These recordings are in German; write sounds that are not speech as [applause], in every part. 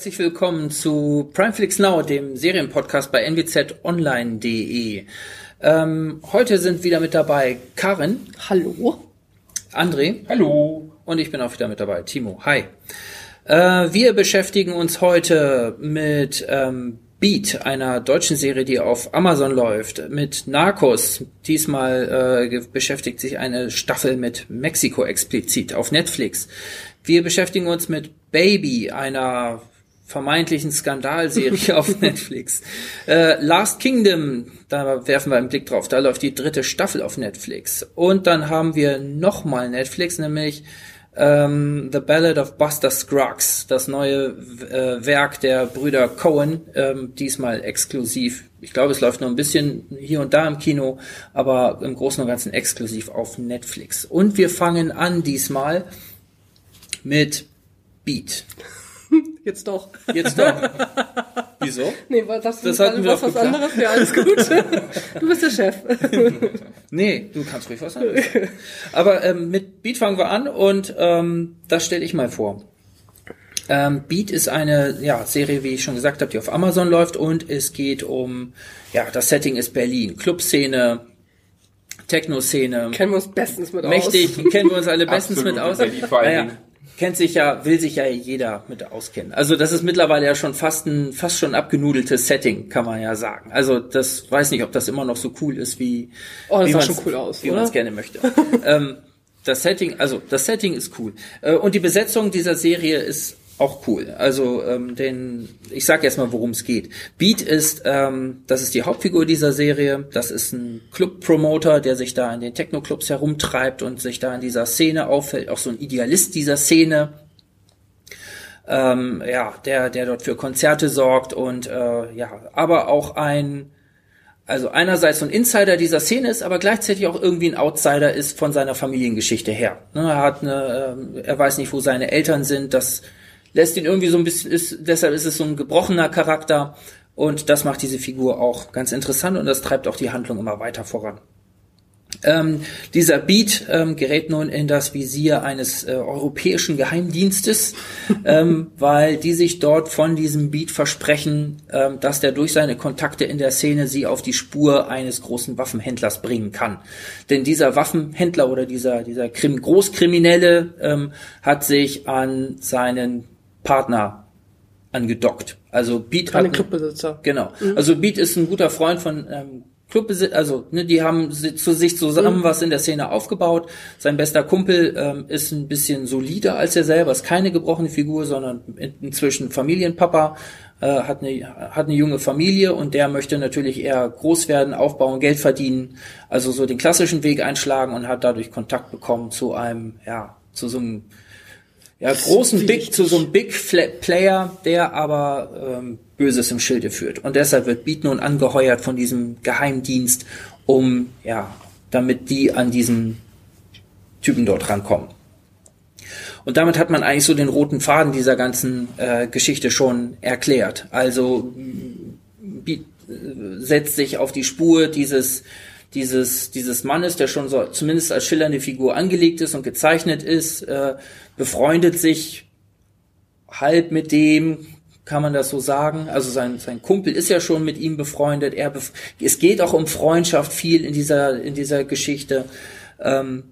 herzlich willkommen zu Primeflix Now, dem Serienpodcast bei nwzonline.de. Ähm, heute sind wieder mit dabei Karin. Hallo. André. Hallo. Und ich bin auch wieder mit dabei, Timo. Hi. Äh, wir beschäftigen uns heute mit ähm, Beat, einer deutschen Serie, die auf Amazon läuft, mit Narcos. Diesmal äh, beschäftigt sich eine Staffel mit Mexiko explizit auf Netflix. Wir beschäftigen uns mit Baby, einer vermeintlichen Skandalserie [laughs] auf Netflix. Äh, Last Kingdom, da werfen wir einen Blick drauf. Da läuft die dritte Staffel auf Netflix. Und dann haben wir nochmal Netflix, nämlich ähm, The Ballad of Buster Scruggs, das neue äh, Werk der Brüder Cohen, ähm, diesmal exklusiv. Ich glaube, es läuft nur ein bisschen hier und da im Kino, aber im Großen und Ganzen exklusiv auf Netflix. Und wir fangen an diesmal mit Beat. Jetzt doch. Jetzt doch. Wieso? Nee, weil das, Das hatten wir was, was anderes. Ja, alles gut. Du bist der Chef. [laughs] Nee, du kannst ruhig was anderes. sagen. Aber ähm, mit Beat fangen wir an und ähm, das stelle ich mal vor. Ähm, Beat ist eine ja, Serie, wie ich schon gesagt habe, die auf Amazon läuft und es geht um, ja, das Setting ist Berlin, Clubszene, Techno-Szene, Kennen wir uns bestens mit mächtig, aus. kennen wir uns alle [laughs] bestens mit Absolute aus. Berlin vor allen Naja, Dingen. Kennt sich ja, will sich ja jeder mit auskennen. Also das ist mittlerweile ja schon fast ein, fast schon abgenudeltes Setting, kann man ja sagen. Also das weiß nicht, ob das immer noch so cool ist, wie, Oh, das wie sah schon cool aus, wie man es gerne möchte. [laughs] ähm, das Setting, also das Setting ist cool. Äh, und die Besetzung dieser Serie ist auch cool. Also ähm, den, ich sag erst mal, worum es geht. Beat ist, ähm, das ist die Hauptfigur dieser Serie. Das ist ein Club-Promoter, der sich da in den Techno-Clubs herumtreibt und sich da in dieser Szene auffällt. Auch so ein Idealist dieser Szene. Ähm, ja, der, der dort für Konzerte sorgt und äh, ja, aber auch ein also einerseits so ein Insider dieser Szene ist, aber gleichzeitig auch irgendwie ein Outsider ist von seiner Familiengeschichte her. Ne, er hat eine, ähm, er weiß nicht, wo seine Eltern sind. Das lässt ihn irgendwie so ein bisschen, ist, deshalb ist es so ein gebrochener Charakter und das macht diese Figur auch ganz interessant und das treibt auch die Handlung immer weiter voran. Ähm, dieser Beat ähm, gerät nun in das Visier eines äh, europäischen Geheimdienstes, [laughs] ähm, weil die sich dort von diesem Beat versprechen, ähm, dass der durch seine Kontakte in der Szene sie auf die Spur eines großen Waffenhändlers bringen kann. Denn dieser Waffenhändler oder dieser, dieser Krim Großkriminelle ähm, hat sich an seinen Partner angedockt. Also Beat An hat den Clubbesitzer. Genau. Also Beat ist ein guter Freund von ähm, Clubbesitzer, also ne, die haben zu sich zusammen was in der Szene aufgebaut. Sein bester Kumpel ähm, ist ein bisschen solider als er selber, ist keine gebrochene Figur, sondern in, inzwischen Familienpapa, äh, hat eine hat eine junge Familie und der möchte natürlich eher groß werden, aufbauen, Geld verdienen, also so den klassischen Weg einschlagen und hat dadurch Kontakt bekommen zu einem ja zu so einem ja, großen Big, zu so einem Big Player, der aber ähm, Böses im Schilde führt. Und deshalb wird Beat nun angeheuert von diesem Geheimdienst, um, ja, damit die an diesen Typen dort rankommen. Und damit hat man eigentlich so den roten Faden dieser ganzen äh, Geschichte schon erklärt. Also Beat äh, setzt sich auf die Spur dieses dieses dieses Mannes, der schon so zumindest als schillernde Figur angelegt ist und gezeichnet ist, äh, befreundet sich halb mit dem, kann man das so sagen. Also sein sein Kumpel ist ja schon mit ihm befreundet. Er bef es geht auch um Freundschaft viel in dieser in dieser Geschichte. Ähm,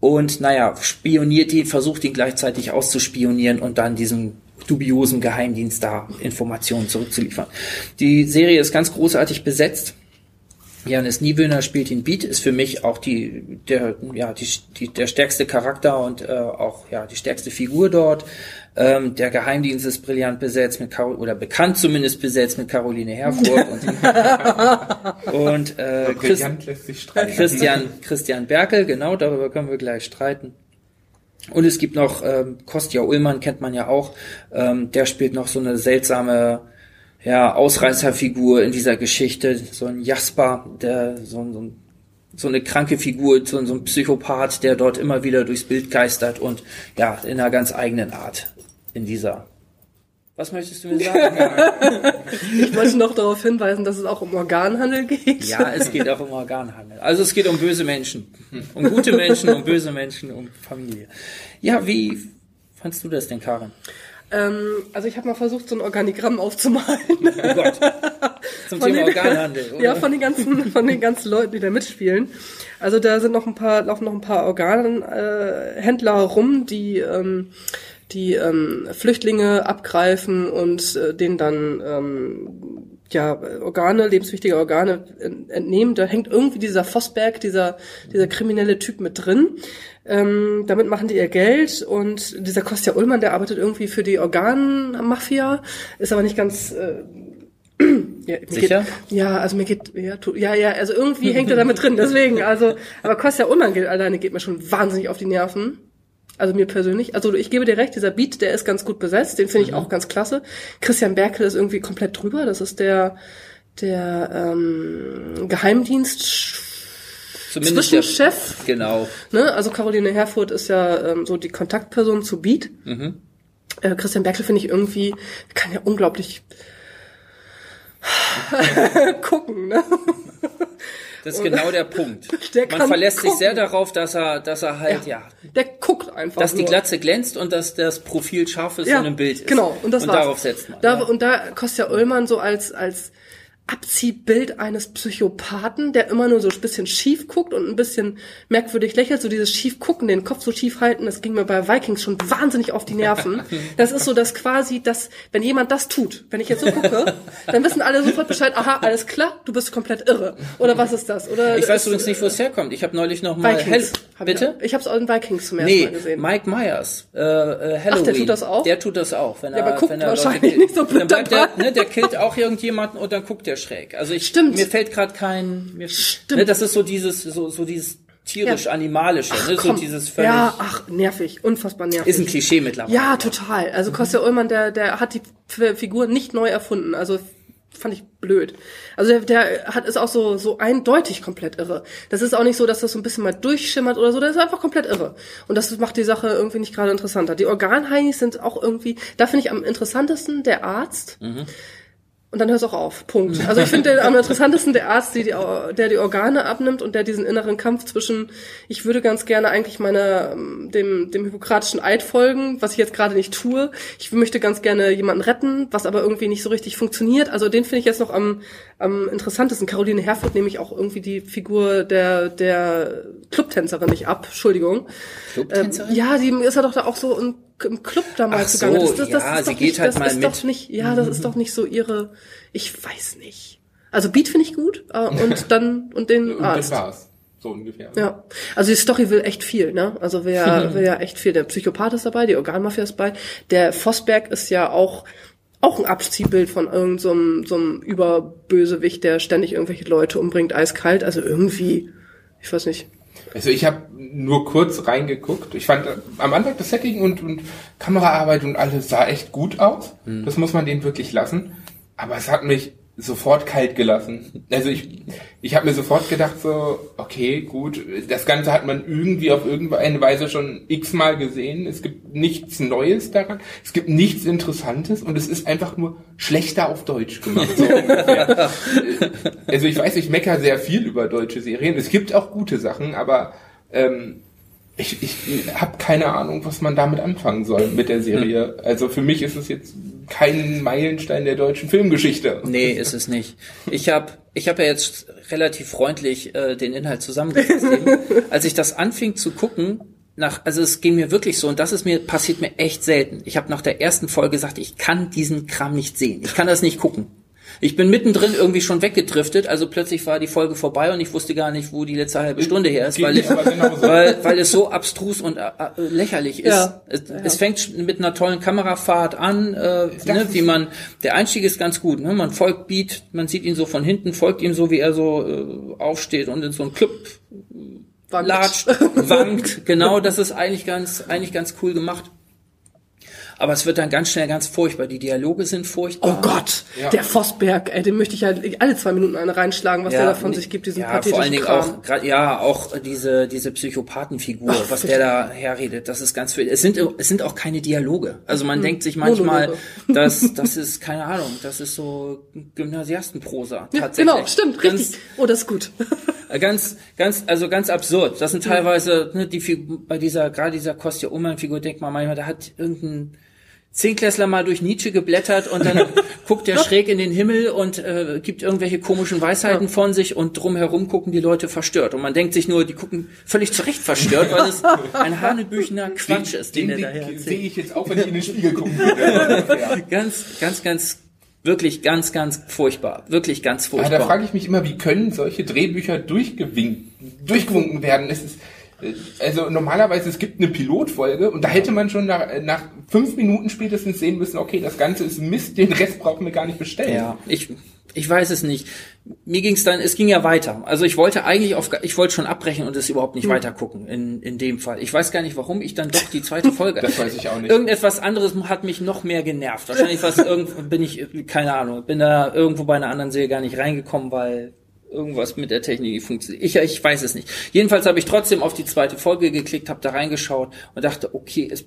und naja, spioniert ihn, versucht ihn gleichzeitig auszuspionieren und dann diesem dubiosen Geheimdienst da Informationen zurückzuliefern. Die Serie ist ganz großartig besetzt. Janis Niewöhner spielt ihn Beat, ist für mich auch die, der, ja, die, die, der stärkste Charakter und äh, auch ja, die stärkste Figur dort. Ähm, der Geheimdienst ist brillant besetzt mit Carol, oder bekannt zumindest besetzt mit Caroline Herfurth und, [laughs] und äh, Chris, Brillant lässt sich streiten. Christian, Christian Berkel, genau, darüber können wir gleich streiten. Und es gibt noch ähm, Kostja Ullmann, kennt man ja auch, ähm, der spielt noch so eine seltsame ja, Ausreißerfigur in dieser Geschichte, so ein Jasper, der so, ein- so, ein- so eine kranke Figur, so, ein- so ein Psychopath, der dort immer wieder durchs Bild geistert und ja, in einer ganz eigenen Art in dieser. Was möchtest du mir sagen? [laughs] Ich wollte noch darauf hinweisen, dass es auch um Organhandel geht. Ja, es geht auch um Organhandel. Also es geht um böse Menschen. Um gute Menschen, um böse Menschen, um Familie. Ja, wie fandst du das denn, Karin? Ähm, also ich habe mal versucht, so ein Organigramm aufzumalen. Oh Gott. [laughs] Zum Von Thema den- Organhandel. Oder? Ja, von den ganzen, von den ganzen Leuten, die da mitspielen. Also da sind noch ein paar, laufen noch ein paar Organhändler äh, Händler rum, die ähm, die ähm, Flüchtlinge abgreifen und äh, denen dann ähm, ja Organe, lebenswichtige Organe en- entnehmen. Da hängt irgendwie dieser Vosberg, dieser dieser kriminelle Typ mit drin. Ähm, damit machen die ihr Geld und dieser Kostja Ullmann, der arbeitet irgendwie für die Organmafia, ist aber nicht ganz äh, [clears throat] ja, Sicher? Geht, ja, also mir geht, ja, tu, ja, ja, also irgendwie hängt er damit drin, deswegen, also, aber Kostja Ullmann geht, alleine geht mir schon wahnsinnig auf die Nerven. Also mir persönlich. Also ich gebe dir recht, dieser Beat, der ist ganz gut besetzt, den finde ich auch ganz klasse. Christian Berkel ist irgendwie komplett drüber, das ist der, der ähm, Geheimdienst Zumindest der, Zwischenchef. Genau. Ne? Also Caroline Herfurth ist ja ähm, so die Kontaktperson zu Beat. Äh, Christian Berkel finde ich irgendwie, kann ja unglaublich [laughs] gucken, ne? Das ist genau der Punkt. [laughs] Der Man verlässt sich gucken. sehr darauf, dass er, dass er halt, ja, Der guckt einfach. dass die nur. Glatze glänzt und dass das Profil scharf ist ja, und im Bild ist. Genau, und das und war's. darauf setzt man. Da, ja. Und da Kostja Ullmann so als, als Abziehbild eines Psychopathen, der immer nur so ein bisschen schief guckt und ein bisschen merkwürdig lächelt, so dieses schief gucken, den Kopf so schief halten, das ging mir bei Vikings schon wahnsinnig auf die Nerven. [laughs] Das ist so, dass quasi, dass, wenn jemand das tut, wenn ich jetzt so gucke, dann wissen alle sofort Bescheid, aha, alles klar, du bist komplett irre. Oder was ist das? Oder ich weiß ist, übrigens nicht, wo es herkommt. Ich habe neulich noch mal Vikings. Hell, bitte? Ich habe es auch in Vikings zum ersten Nee, Mal gesehen. Mike Myers, äh, äh, Halloween. der tut das auch? Der tut das auch. Wenn Ja, er, aber guckt wenn er Leute wahrscheinlich killt. nicht so blöd Dann bleibt der, ne, der killt auch irgendjemanden und dann guckt der schräg. Also ich, Stimmt. mir fällt gerade kein, mir, Stimmt. Ne, das ist so dieses, so, so dieses tierisch-animalische, ne, so dieses völlig, ja, ach, nervig, unfassbar nervig. ist ein Klischee mittlerweile. Ja, total. Also Kostja Ullmann, der, der hat die Figur nicht neu erfunden. Also fand ich blöd. Also der, der hat ist auch so so eindeutig komplett irre. Das ist auch nicht so, dass das so ein bisschen mal durchschimmert oder so. Das ist einfach komplett irre. Und das macht die Sache irgendwie nicht gerade interessanter. Die Organheinis sind auch irgendwie. Da finde ich am interessantesten der Arzt. Und dann hör's auch auf. Punkt. Also ich finde am interessantesten der Arzt, die, der die Organe abnimmt und der diesen inneren Kampf zwischen, ich würde ganz gerne eigentlich meiner, dem, dem hippokratischen Eid folgen, was ich jetzt gerade nicht tue. Ich möchte ganz gerne jemanden retten, was aber irgendwie nicht so richtig funktioniert. Also den finde ich jetzt noch am, am interessantesten. Caroline Herfurth nehme ich auch irgendwie die Figur der, der Clubtänzerin nicht ab. Entschuldigung. Clubtänzerin? Ähm, ja, die ist ja doch da auch so im, im Club damals Ach zugange. so, ja, sie doch geht nicht, halt das mal ist mit. Doch nicht, ja, das ist doch nicht so ihre, ich weiß nicht. Also Beat finde ich gut äh, [laughs] und dann und den Und das Arzt. war's. So ungefähr. Ja, also die Story will echt viel, ne? Also ja, will ja echt viel. Der Psychopath ist dabei, die Organmafia ist dabei. Der Vosberg ist ja auch auch ein Abziehbild von irgendeinem so einem- so einem Überbösewicht, der ständig irgendwelche Leute umbringt, eiskalt. Also irgendwie, ich weiß nicht. Also ich habe nur kurz reingeguckt. Ich fand äh, am Anfang das Setting und, und Kameraarbeit und alles sah echt gut aus. Das muss man denen wirklich lassen. Aber es hat mich sofort kalt gelassen. Also ich, ich habe mir sofort gedacht so, okay, gut, das Ganze hat man irgendwie auf irgendeine Weise schon x-mal gesehen. Es gibt nichts Neues daran. Es gibt nichts Interessantes und es ist einfach nur schlechter auf Deutsch gemacht. So [laughs] also ich weiß, ich mecker sehr viel über deutsche Serien. Es gibt auch gute Sachen, aber ähm, ich, ich habe keine Ahnung, was man damit anfangen soll mit der Serie. Also für mich ist es jetzt kein Meilenstein der deutschen Filmgeschichte. Nee, ist es nicht. Ich habe ich hab ja jetzt relativ freundlich äh, den Inhalt zusammengefasst. [laughs] Als ich das anfing zu gucken, nach, also es ging mir wirklich so, und das ist mir, passiert mir echt selten. Ich habe nach der ersten Folge gesagt, ich kann diesen Kram nicht sehen. Ich kann das nicht gucken. Ich bin mittendrin irgendwie schon weggedriftet, also plötzlich war die Folge vorbei und ich wusste gar nicht, wo die letzte halbe Stunde her ist, weil, [laughs] ich, genauso. weil, weil es so abstrus und äh, äh, lächerlich ist. Ja. Es, es fängt mit einer tollen Kamerafahrt an, äh, ne, wie man, der Einstieg ist ganz gut, ne? man folgt Beat, man sieht ihn so von hinten, folgt ihm so, wie er so äh, aufsteht und in so einen Club Wankt. latscht, wankt, [laughs] genau, das ist eigentlich ganz, eigentlich ganz cool gemacht. Aber es wird dann ganz schnell ganz furchtbar. Die Dialoge sind furchtbar. Oh Gott, Ja. der Vosberg, ey, den möchte ich halt alle zwei Minuten eine reinschlagen, was der da von nee, sich gibt, diesen ja, pathetischen vor allen Dingen Kram. auch, grad, ja, auch diese, diese Psychopathenfigur, Ach, was der da herredet, das ist ganz viel. Es sind, es sind auch keine Dialoge. Also man denkt sich manchmal, [laughs] dass, das ist, keine Ahnung, das ist so Gymnasiastenprosa. Ja, tatsächlich. genau, stimmt, Ganz- richtig. Oh, das ist gut. Äh, Ganz, ganz, also ganz absurd. Das sind teilweise, ne, die Figur, bei dieser, gerade dieser Kostja Ullmann-Figur, denkt man manchmal, da hat irgendein, Zehnklässler mal durch Nietzsche geblättert und dann [laughs] guckt der schräg in den Himmel und äh, gibt irgendwelche komischen Weisheiten von sich und drumherum gucken die Leute verstört. Und man denkt sich nur, die gucken völlig zurecht verstört, weil es [laughs] ein hanebüchener Quatsch ist, den, Den der daher Blick sehe ich jetzt auch, wenn ich in den Spiegel gucken [laughs] würde. Ganz, ganz, ganz, wirklich ganz, ganz furchtbar. Wirklich ganz Aber furchtbar. da frage ich mich immer, wie können solche Drehbücher durchgewinkt, durchgewunken werden? Es ist, also normalerweise, es gibt eine Pilotfolge und da hätte man schon nach, nach fünf Minuten spätestens sehen müssen, okay, das Ganze ist Mist, den Rest brauchen wir gar nicht bestellen. Ja, ich, ich weiß es nicht. Mir ging es dann, es ging ja weiter. Also ich wollte eigentlich auf, ich wollte schon abbrechen und es überhaupt Hm. nicht weiter gucken in, in dem Fall. Ich weiß gar nicht, warum ich dann doch die zweite Folge. [laughs] Das weiß ich auch nicht. Irgendetwas anderes hat mich noch mehr genervt. Wahrscheinlich was irgend, bin ich, keine Ahnung, bin da irgendwo bei einer anderen Serie gar nicht reingekommen, weil irgendwas mit der Technik funktioniert. Ich, ich weiß es nicht. Jedenfalls habe ich trotzdem auf die zweite Folge geklickt, habe da reingeschaut und dachte, okay, es,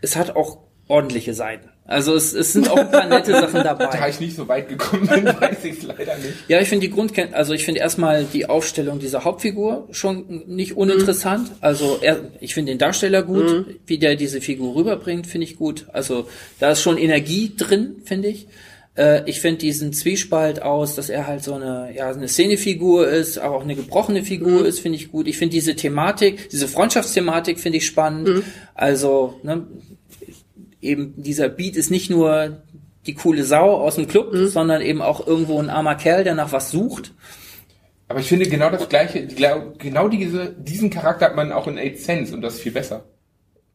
es hat auch ordentliche Seiten. Also es, es sind auch ein paar nette Sachen dabei. [laughs] Da ich nicht so weit gekommen bin, [laughs] weiß ich es leider nicht. Ja, ich finde die Grundken also ich finde erstmal die Aufstellung dieser Hauptfigur schon nicht uninteressant. Also er, ich finde den Darsteller gut, wie der diese Figur rüberbringt, finde ich gut. Also da ist schon Energie drin, finde ich. Äh, Ich finde diesen Zwiespalt aus, dass er halt so eine, ja, eine Szenefigur ist, aber auch eine gebrochene Figur ist, finde ich gut. Ich finde diese Thematik, diese Freundschaftsthematik finde ich spannend. Also, ne, eben dieser Beat ist nicht nur die coole Sau aus dem Club, sondern eben auch irgendwo ein armer Kerl, der nach was sucht. Aber ich finde genau das gleiche, genau diese, diesen Charakter hat man auch in Eight Sense und das ist viel besser.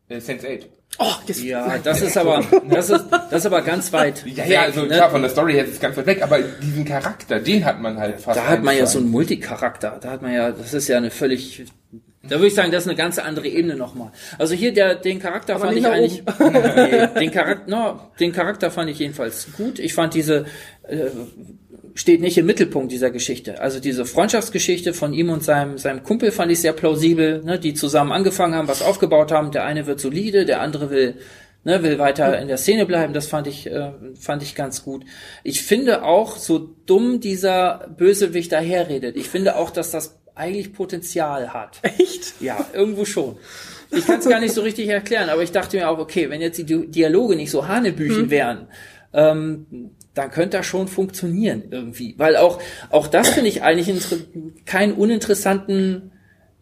Äh, Sense 8. Oh, das, Ja, das ist aber, das ist, das ist aber ganz weit. Ja, ja, also ne? klar, von der Story her ist es ganz weit weg, aber diesen Charakter, den hat man halt fast. Da hat man ja so einen Multicharakter. Da hat man ja, das ist ja eine völlig, da würde ich sagen, das ist eine ganz andere Ebene nochmal. Also hier der, den Charakter Aber fand ich eigentlich, [laughs] nee, den Charakter, no, den Charakter fand ich jedenfalls gut. Ich fand diese, äh, steht nicht im Mittelpunkt dieser Geschichte. Also diese Freundschaftsgeschichte von ihm und seinem, seinem Kumpel fand ich sehr plausibel, ne, die zusammen angefangen haben, was aufgebaut haben. Der eine wird solide, der andere will, ne, will weiter in der Szene bleiben. Das fand ich, äh, fand ich ganz gut. Ich finde auch, so dumm dieser Bösewicht daherredet, ich finde auch, dass das eigentlich Potenzial hat. echt? Ja, irgendwo schon. Ich kann es gar nicht so richtig erklären, aber ich dachte mir auch, okay, wenn jetzt die Di- Dialoge nicht so Hanebüchen wären, ähm, dann könnte das schon funktionieren irgendwie. Weil auch, auch das finde ich eigentlich keinen uninteressanten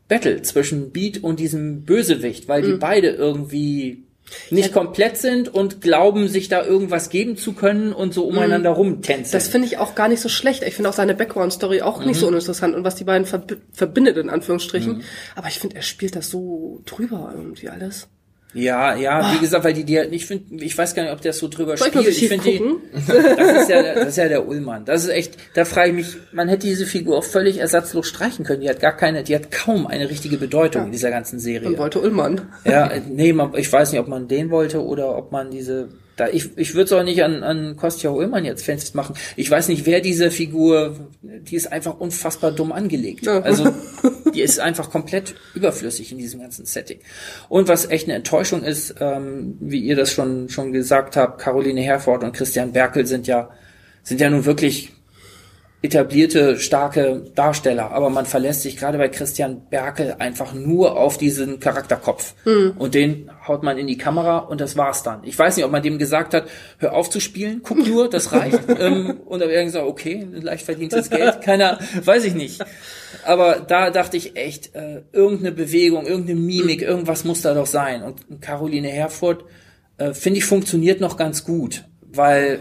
Battle zwischen Beat und diesem Bösewicht, weil die beide irgendwie nicht komplett sind und glauben, sich da irgendwas geben zu können und so umeinander rumtänzeln. Das finde ich auch gar nicht so schlecht. Ich finde auch seine Background-Story auch nicht so uninteressant und was die beiden verbi verbindet, in Anführungsstrichen. Aber ich finde, er spielt das so drüber irgendwie alles. Ja, ja, wie gesagt, weil die, die ich finde, ich weiß gar nicht, ob der so drüber Soll ich spielt. Ich schief finde die, das ist ja, der- das ist ja der Ullmann. Das ist echt, da frage ich mich, man hätte diese Figur auch völlig ersatzlos streichen können. Die hat gar keine, die hat kaum eine richtige Bedeutung in dieser ganzen Serie. wollte Ullmann. Ja, äh, nee, man, ich weiß nicht, ob man den wollte oder ob man diese, da, ich, ich würde es auch nicht an, an Kostja Ullmann jetzt festmachen. Ich weiß nicht, wer diese Figur, die ist einfach unfassbar dumm angelegt. Ja. Also, [laughs] die ist einfach komplett überflüssig in diesem ganzen Setting. Und was echt eine Enttäuschung ist, ähm, wie ihr das schon, schon gesagt habt, Caroline Herford und Christian Berkel sind ja, sind ja nun wirklich etablierte, starke Darsteller, aber man verlässt sich gerade bei Christian Berkel einfach nur auf diesen Charakterkopf. Und den haut man in die Kamera und das war's dann. Ich weiß nicht, ob man dem gesagt hat, hör auf zu spielen, guck nur, das reicht. [laughs] ähm, und dann hat er gesagt, okay, leicht verdientes Geld, keiner, weiß ich nicht. Aber da dachte ich echt, äh, irgendeine Bewegung, irgendeine Mimik, irgendwas muss da doch sein. Und Caroline Herfurth, äh, finde ich, funktioniert noch ganz gut, weil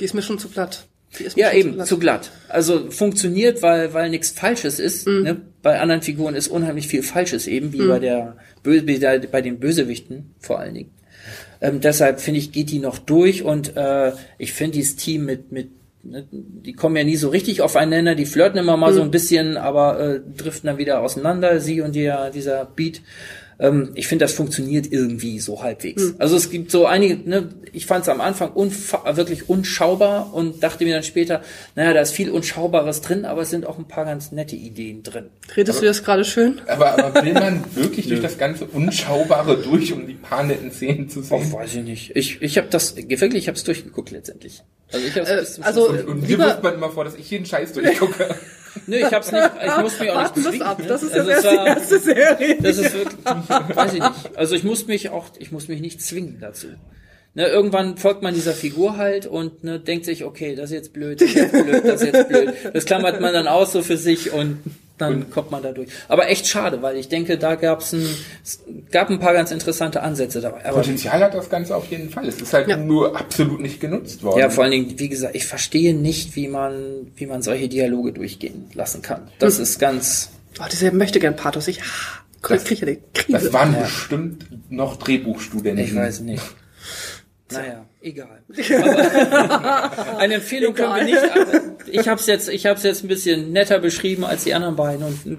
Die ist mir schon zu platt. Ja, eben, zu glatt. Also funktioniert, weil, weil nichts Falsches ist. Ne? Bei anderen Figuren ist unheimlich viel Falsches eben, wie bei der Bö bei den Bösewichten vor allen Dingen. Ähm, deshalb finde ich, geht die noch durch und äh, ich finde dieses Team mit, mit ne, die kommen ja nie so richtig aufeinander, die flirten immer mal so ein bisschen, aber äh, driften dann wieder auseinander, sie und der, dieser Beat. Ähm, ich finde, das funktioniert irgendwie so halbwegs. Also es gibt so einige, ne, ich fand es am Anfang unfa wirklich unschaubar und dachte mir dann später, naja, da ist viel Unschaubares drin, aber es sind auch ein paar ganz nette Ideen drin. Redest du das gerade schön? Aber, aber will man [laughs] wirklich durch das ganze Unschaubare durch, um die paar netten Szenen zu Och, sehen? weiß ich nicht. Ich, ich habe das, wirklich, ich habe es durchgeguckt letztendlich. Also ich habe Äh, bis zum also- Schluss- Und mir wirft man immer vor, dass ich jeden Scheiß durchgucke. [laughs] Nö, ich hab's nicht, ich muss mich auch nicht wir's ab. ne? Das ist also erst die erste Serie. Das ist wirklich, weiß ich nicht. Also ich muss mich auch, ich muss mich nicht zwingen dazu. Ne, irgendwann folgt man dieser Figur halt und ne, denkt sich, okay, das ist jetzt blöd, das ist jetzt blöd, das ist jetzt blöd. Das klammert man dann aus so für sich und dann und kommt man da durch. Aber echt schade, weil ich denke, da gab's ein, es gab ein paar ganz interessante Ansätze dabei. Aber Potenzial hat das Ganze auf jeden Fall. Es ist halt ja. nur absolut nicht genutzt worden. Ja, vor allen Dingen, wie gesagt, ich verstehe nicht, wie man, wie man solche Dialoge durchgehen lassen kann. Das hm. ist ganz. Oh, diese möchte gern Pathos. Ich das, kriege Krise. Das waren ja. bestimmt noch Drehbuchstudenten. Ich weiß nicht. Naja, egal. [laughs] Aber eine Empfehlung egal. können wir nicht. Ich habe es jetzt, ich habe es jetzt ein bisschen netter beschrieben als die anderen beiden und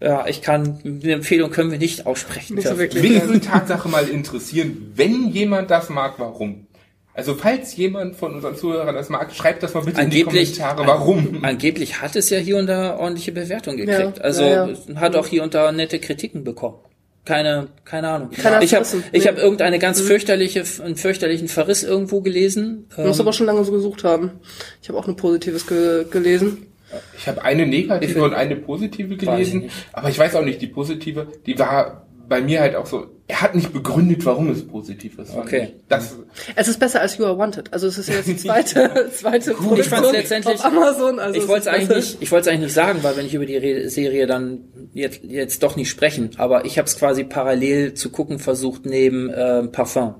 ja, ich kann eine Empfehlung können wir nicht aussprechen. Nicht so wirklich. Mich würde Tatsache mal interessieren, wenn jemand das mag, warum? Also falls jemand von unseren Zuhörern das mag, schreibt das mal bitte angeblich, in die Kommentare, warum. Angeblich hat es ja hier und da ordentliche Bewertung gekriegt. Ja, also ja, ja. hat auch hier und da nette Kritiken bekommen keine, keine Ahnung. Keiner ich habe ich nee. hab irgendeine ganz mhm. fürchterliche, einen fürchterlichen Verriss irgendwo gelesen. Du musst ähm, aber schon lange so gesucht haben. Ich habe auch eine Positives ge gelesen. Ich habe eine negative und eine positive gelesen, ich aber ich weiß auch nicht, die positive, die war bei mir halt auch so, er hat nicht begründet, warum es positiv ist. Okay. Das es ist besser als You Are Wanted. Also es ist jetzt die zweite, [laughs] zweite Gut, ich fand's letztendlich, auf Amazon. Also ich wollte es eigentlich nicht, ich wollte es eigentlich nicht sagen, weil wenn ich über die Serie dann jetzt, jetzt doch nicht sprechen, aber ich habe es quasi parallel zu gucken versucht neben äh, Parfum.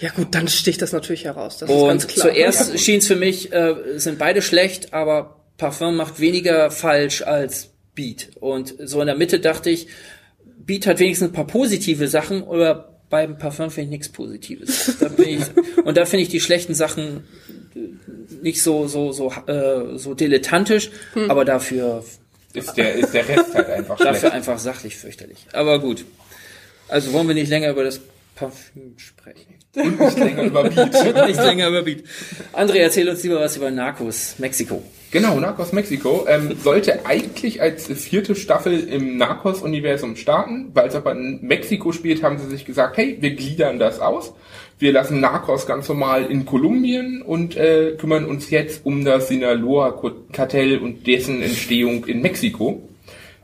Ja gut, dann sticht das natürlich heraus. Das und zuerst schien es für mich, äh, sind beide schlecht, aber Parfum macht weniger falsch als Beat. Und so in der Mitte dachte ich, Beat hat wenigstens ein paar positive Sachen, oder beim Parfum finde ich nichts Positives. Da ich, [laughs] und da finde ich die schlechten Sachen nicht so so so äh, so dilettantisch, hm. aber dafür ist der ist der Rest halt einfach [laughs] dafür schlecht. einfach sachlich fürchterlich. Aber gut. Also wollen wir nicht länger über das Parfüm sprechen. Und nicht länger über Beat. [laughs] nicht länger über Beat. André, erzähl uns lieber was über Narcos Mexiko. Genau, Narcos Mexiko ähm, sollte eigentlich als vierte Staffel im Narcos-Universum starten, weil es aber in Mexiko spielt, haben sie sich gesagt, hey, wir gliedern das aus. Wir lassen Narcos ganz normal in Kolumbien und äh, kümmern uns jetzt um das Sinaloa-Kartell und dessen Entstehung in Mexiko,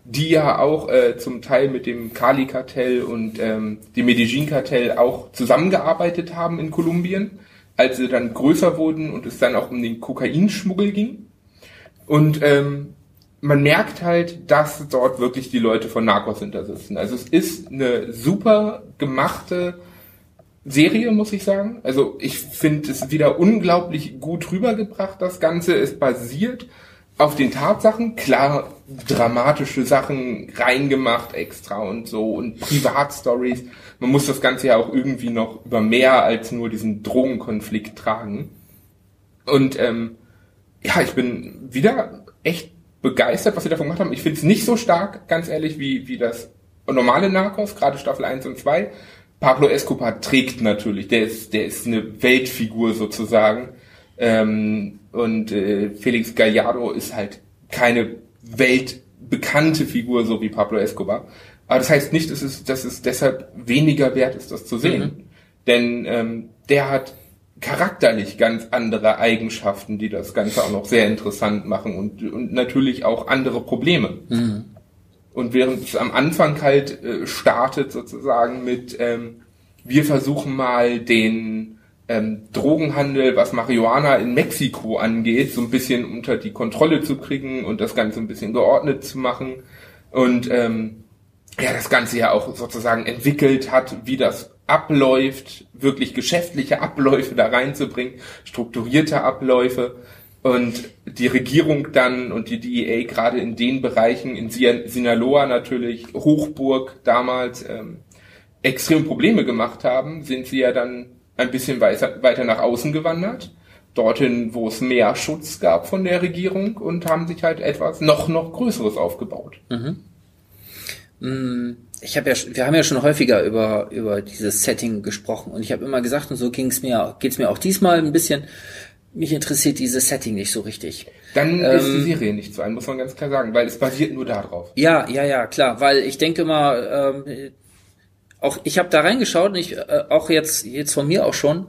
die ja auch äh, zum Teil mit dem Cali-Kartell und ähm, dem Medellin-Kartell auch zusammengearbeitet haben in Kolumbien, als sie dann größer wurden und es dann auch um den Kokainschmuggel ging. Und ähm, man merkt halt, dass dort wirklich die Leute von Narcos hinter sitzen. Also es ist eine super gemachte Serie, muss ich sagen. Also ich finde es wieder unglaublich gut rübergebracht, das Ganze. Es basiert auf den Tatsachen, klar, dramatische Sachen reingemacht extra und so und Privatstories. Man muss das Ganze ja auch irgendwie noch über mehr als nur diesen Drogenkonflikt tragen. Und ähm, ja, ich bin wieder echt begeistert, was sie davon gemacht haben. Ich finde es nicht so stark, ganz ehrlich, wie, wie das normale Narcos, gerade Staffel 1 und 2. Pablo Escobar trägt natürlich, der ist, der ist eine Weltfigur sozusagen. Ähm, und äh, Felix Gallardo ist halt keine weltbekannte Figur, so wie Pablo Escobar. Aber das heißt nicht, dass es, dass es deshalb weniger wert ist, das zu sehen. Mhm. Denn ähm, der hat charakterlich ganz andere Eigenschaften, die das Ganze auch noch sehr interessant machen und, und natürlich auch andere Probleme. Mhm. Und während es am Anfang halt äh, startet sozusagen mit, ähm, wir versuchen mal den ähm, Drogenhandel, was Marihuana in Mexiko angeht, so ein bisschen unter die Kontrolle zu kriegen und das Ganze ein bisschen geordnet zu machen. Und ähm, ja, das Ganze ja auch sozusagen entwickelt hat, wie das abläuft, wirklich geschäftliche Abläufe da reinzubringen, strukturierte Abläufe und die Regierung dann und die DEA gerade in den Bereichen, in Sinaloa natürlich, Hochburg damals, ähm, extrem Probleme gemacht haben, sind sie ja dann ein bisschen weiter, weiter nach außen gewandert, dorthin, wo es mehr Schutz gab von der Regierung und haben sich halt etwas noch, noch Größeres aufgebaut. Mhm. Mm, ich habe ja, wir haben ja schon häufiger über über dieses Setting gesprochen und ich habe immer gesagt und so ging's mir, geht's mir auch diesmal ein bisschen. Mich interessiert dieses Setting nicht so richtig. Dann ähm, ist die Serie nicht so ein, muss man ganz klar sagen, weil es basiert nur darauf. Ja, ja, ja, klar, weil ich denke mal, ähm, auch ich habe da reingeschaut und ich äh, auch jetzt jetzt von mir auch schon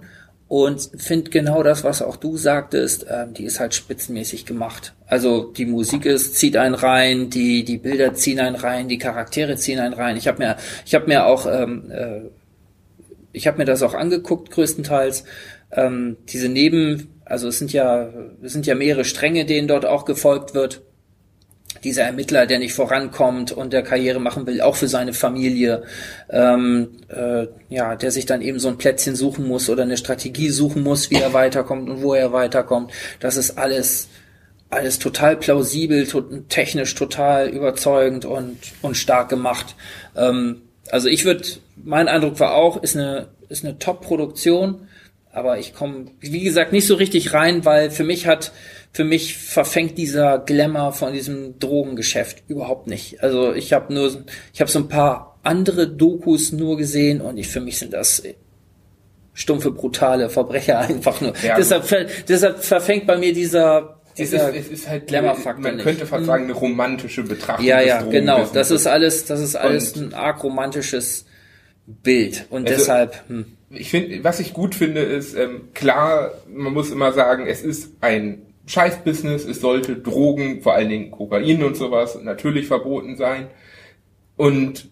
und finde genau das, was auch du sagtest, ähm, die ist halt spitzenmäßig gemacht. Also die Musik ist zieht einen rein, die die Bilder ziehen einen rein, die Charaktere ziehen einen rein. Ich habe mir ich habe mir auch ähm, äh, ich habe mir das auch angeguckt größtenteils. Ähm, diese Neben, also es sind ja, es sind ja mehrere Stränge, denen dort auch gefolgt wird dieser Ermittler, der nicht vorankommt und der Karriere machen will, auch für seine Familie, ähm, äh, ja, der sich dann eben so ein Plätzchen suchen muss oder eine Strategie suchen muss, wie er weiterkommt und wo er weiterkommt. Das ist alles alles total plausibel, to technisch total überzeugend und und stark gemacht. Ähm, also ich würde, mein Eindruck war auch, ist eine ist eine Top-Produktion, aber ich komme, wie gesagt, nicht so richtig rein, weil für mich hat für mich verfängt dieser Glamour von diesem Drogengeschäft überhaupt nicht. Also ich habe nur, ich habe so ein paar andere Dokus nur gesehen und ich für mich sind das stumpfe, brutale Verbrecher [laughs] einfach nur. Ja. Deshalb, deshalb verfängt bei mir dieser dieser es ist, es ist halt Glamour-Faktor. Man könnte fast sagen, eine romantische Betrachtung. Ja, ja, genau. Das ist alles, das ist alles und ein arg romantisches Bild. Und also, deshalb. Hm. Ich finde, was ich gut finde, ist, ähm, klar, man muss immer sagen, es ist ein Scheißbusiness, es sollte Drogen, vor allen Dingen Kokain und sowas, natürlich verboten sein. Und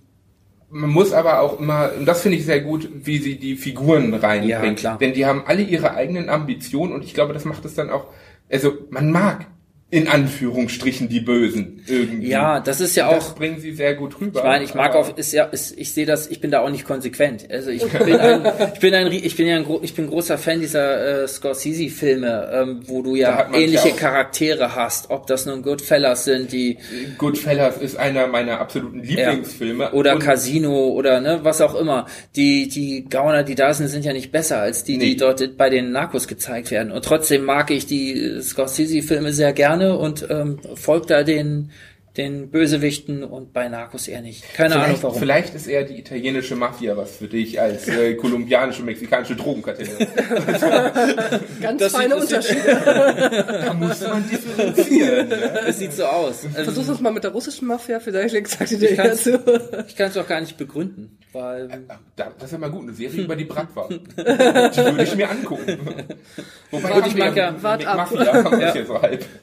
man muss aber auch immer, und das finde ich sehr gut, wie sie die Figuren reinbringen. Ja, klar. Denn die haben alle ihre eigenen Ambitionen und ich glaube, das macht es dann auch, also man mag in Anführungsstrichen die Bösen irgendwie. Ja, das ist ja auch. Das bringen sie sehr gut rüber. Ich meine, ich mag auch, ist ja, ist, ich sehe das, ich bin da auch nicht konsequent. Also ich bin ein, [laughs] ich bin ein, ich bin ja ein, ich bin großer Fan dieser äh, Scorsese-Filme, ähm, wo du ja ähnliche ja Charaktere hast, ob das nun Goodfellas sind, die. Goodfellas ist einer meiner absoluten Lieblingsfilme. Ja. Oder Casino oder ne, was auch immer. Die, die Gauner, die da sind, sind ja nicht besser als die, nee. die dort bei den Narcos gezeigt werden. Und trotzdem mag ich die Scorsese-Filme sehr gerne gerne und ähm, folgt da den den Bösewichten und bei Narcos eher nicht. Keine vielleicht, Ahnung warum. Vielleicht ist eher die italienische Mafia was für dich als äh, kolumbianische, mexikanische Drogenkartelle. [laughs] Ganz das feine Unterschiede. [laughs] da muss man differenzieren. Es sieht so aus. Versuch es mal mit der russischen Mafia, vielleicht sagt ihr dir ich kann's, Ich kann es auch gar nicht begründen, weil... Äh, das ist ja mal gut, eine Serie über die Bratwa. [laughs] die würde ich mir angucken. Wobei Gut, ich mag ja, Mafia, ja. So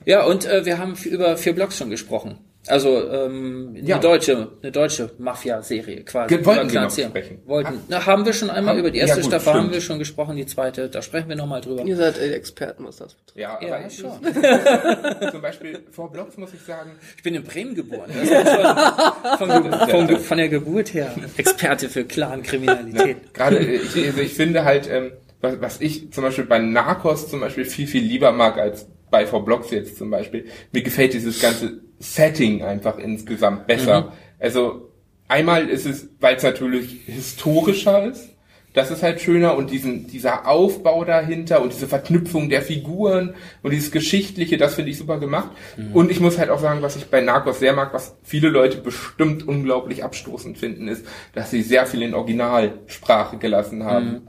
ja, und äh, wir haben über vier Blogs schon gesprochen. Also ähm, ja. eine deutsche, eine deutsche Mafia-Serie quasi. Wir wollten wir noch sprechen. Wollten. Na, haben wir schon einmal haben, über die erste ja, gut, Staffel stimmt. haben wir schon gesprochen, die zweite, da sprechen wir nochmal drüber. Ihr seid Experten, was das betrifft. Ja, ja aber schon. zum Beispiel vor Blogs muss ich sagen. Ich bin in Bremen geboren. Das ist von, von, von, von, der Geburt her Experte für Clan-Kriminalität. Gerade ich, also ich finde halt, ähm, was, was ich zum Beispiel bei Narcos zum Beispiel viel, viel lieber mag als bei vor Blocks jetzt zum Beispiel. Mir gefällt dieses ganze Setting einfach insgesamt besser. Mhm. Also einmal ist es, weil es natürlich historischer ist, das ist halt schöner und diesen, dieser Aufbau dahinter und diese Verknüpfung der Figuren und dieses Geschichtliche, das finde ich super gemacht. Mhm. Und ich muss halt auch sagen, was ich bei Narcos sehr mag, was viele Leute bestimmt unglaublich abstoßend finden, ist, dass sie sehr viel in Originalsprache gelassen haben. Mhm.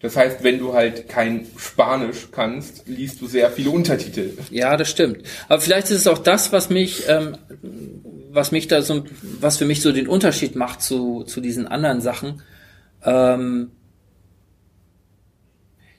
Das heißt, wenn du halt kein Spanisch kannst, liest du sehr viele Untertitel. Ja, das stimmt. Aber vielleicht ist es auch das, was mich, ähm, was mich da so, was für mich so den Unterschied macht zu, zu diesen anderen Sachen. Ähm,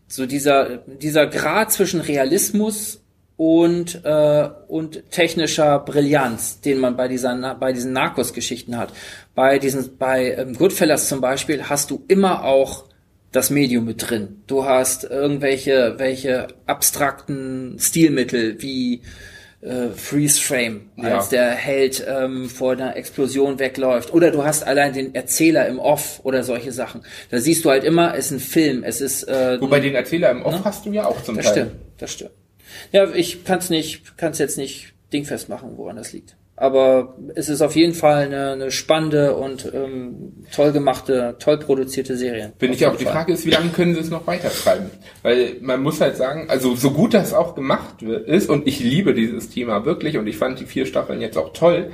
so dieser, dieser Grad zwischen Realismus und, äh, und technischer Brillanz, den man bei, dieser, bei diesen Narcos-Geschichten hat. Bei diesen, bei ähm, Goodfellas zum Beispiel hast du immer auch das Medium mit drin. Du hast irgendwelche welche abstrakten Stilmittel wie äh, Freeze Frame, ja. als der Held ähm, vor einer Explosion wegläuft. Oder du hast allein den Erzähler im Off oder solche Sachen. Da siehst du halt immer, es ist ein Film, es ist. Äh, Wobei den Erzähler im Off ne? hast du ja auch zum das Teil. Das stimmt, das stimmt. Ja, ich kann es nicht, kann es jetzt nicht dingfest machen, woran das liegt. Aber es ist auf jeden Fall eine, eine spannende und ähm, toll gemachte, toll produzierte Serie. Finde ich auch. Die Frage ist, wie lange können sie es noch weitertreiben? Weil man muss halt sagen, also so gut das auch gemacht ist und ich liebe dieses Thema wirklich und ich fand die vier Staffeln jetzt auch toll.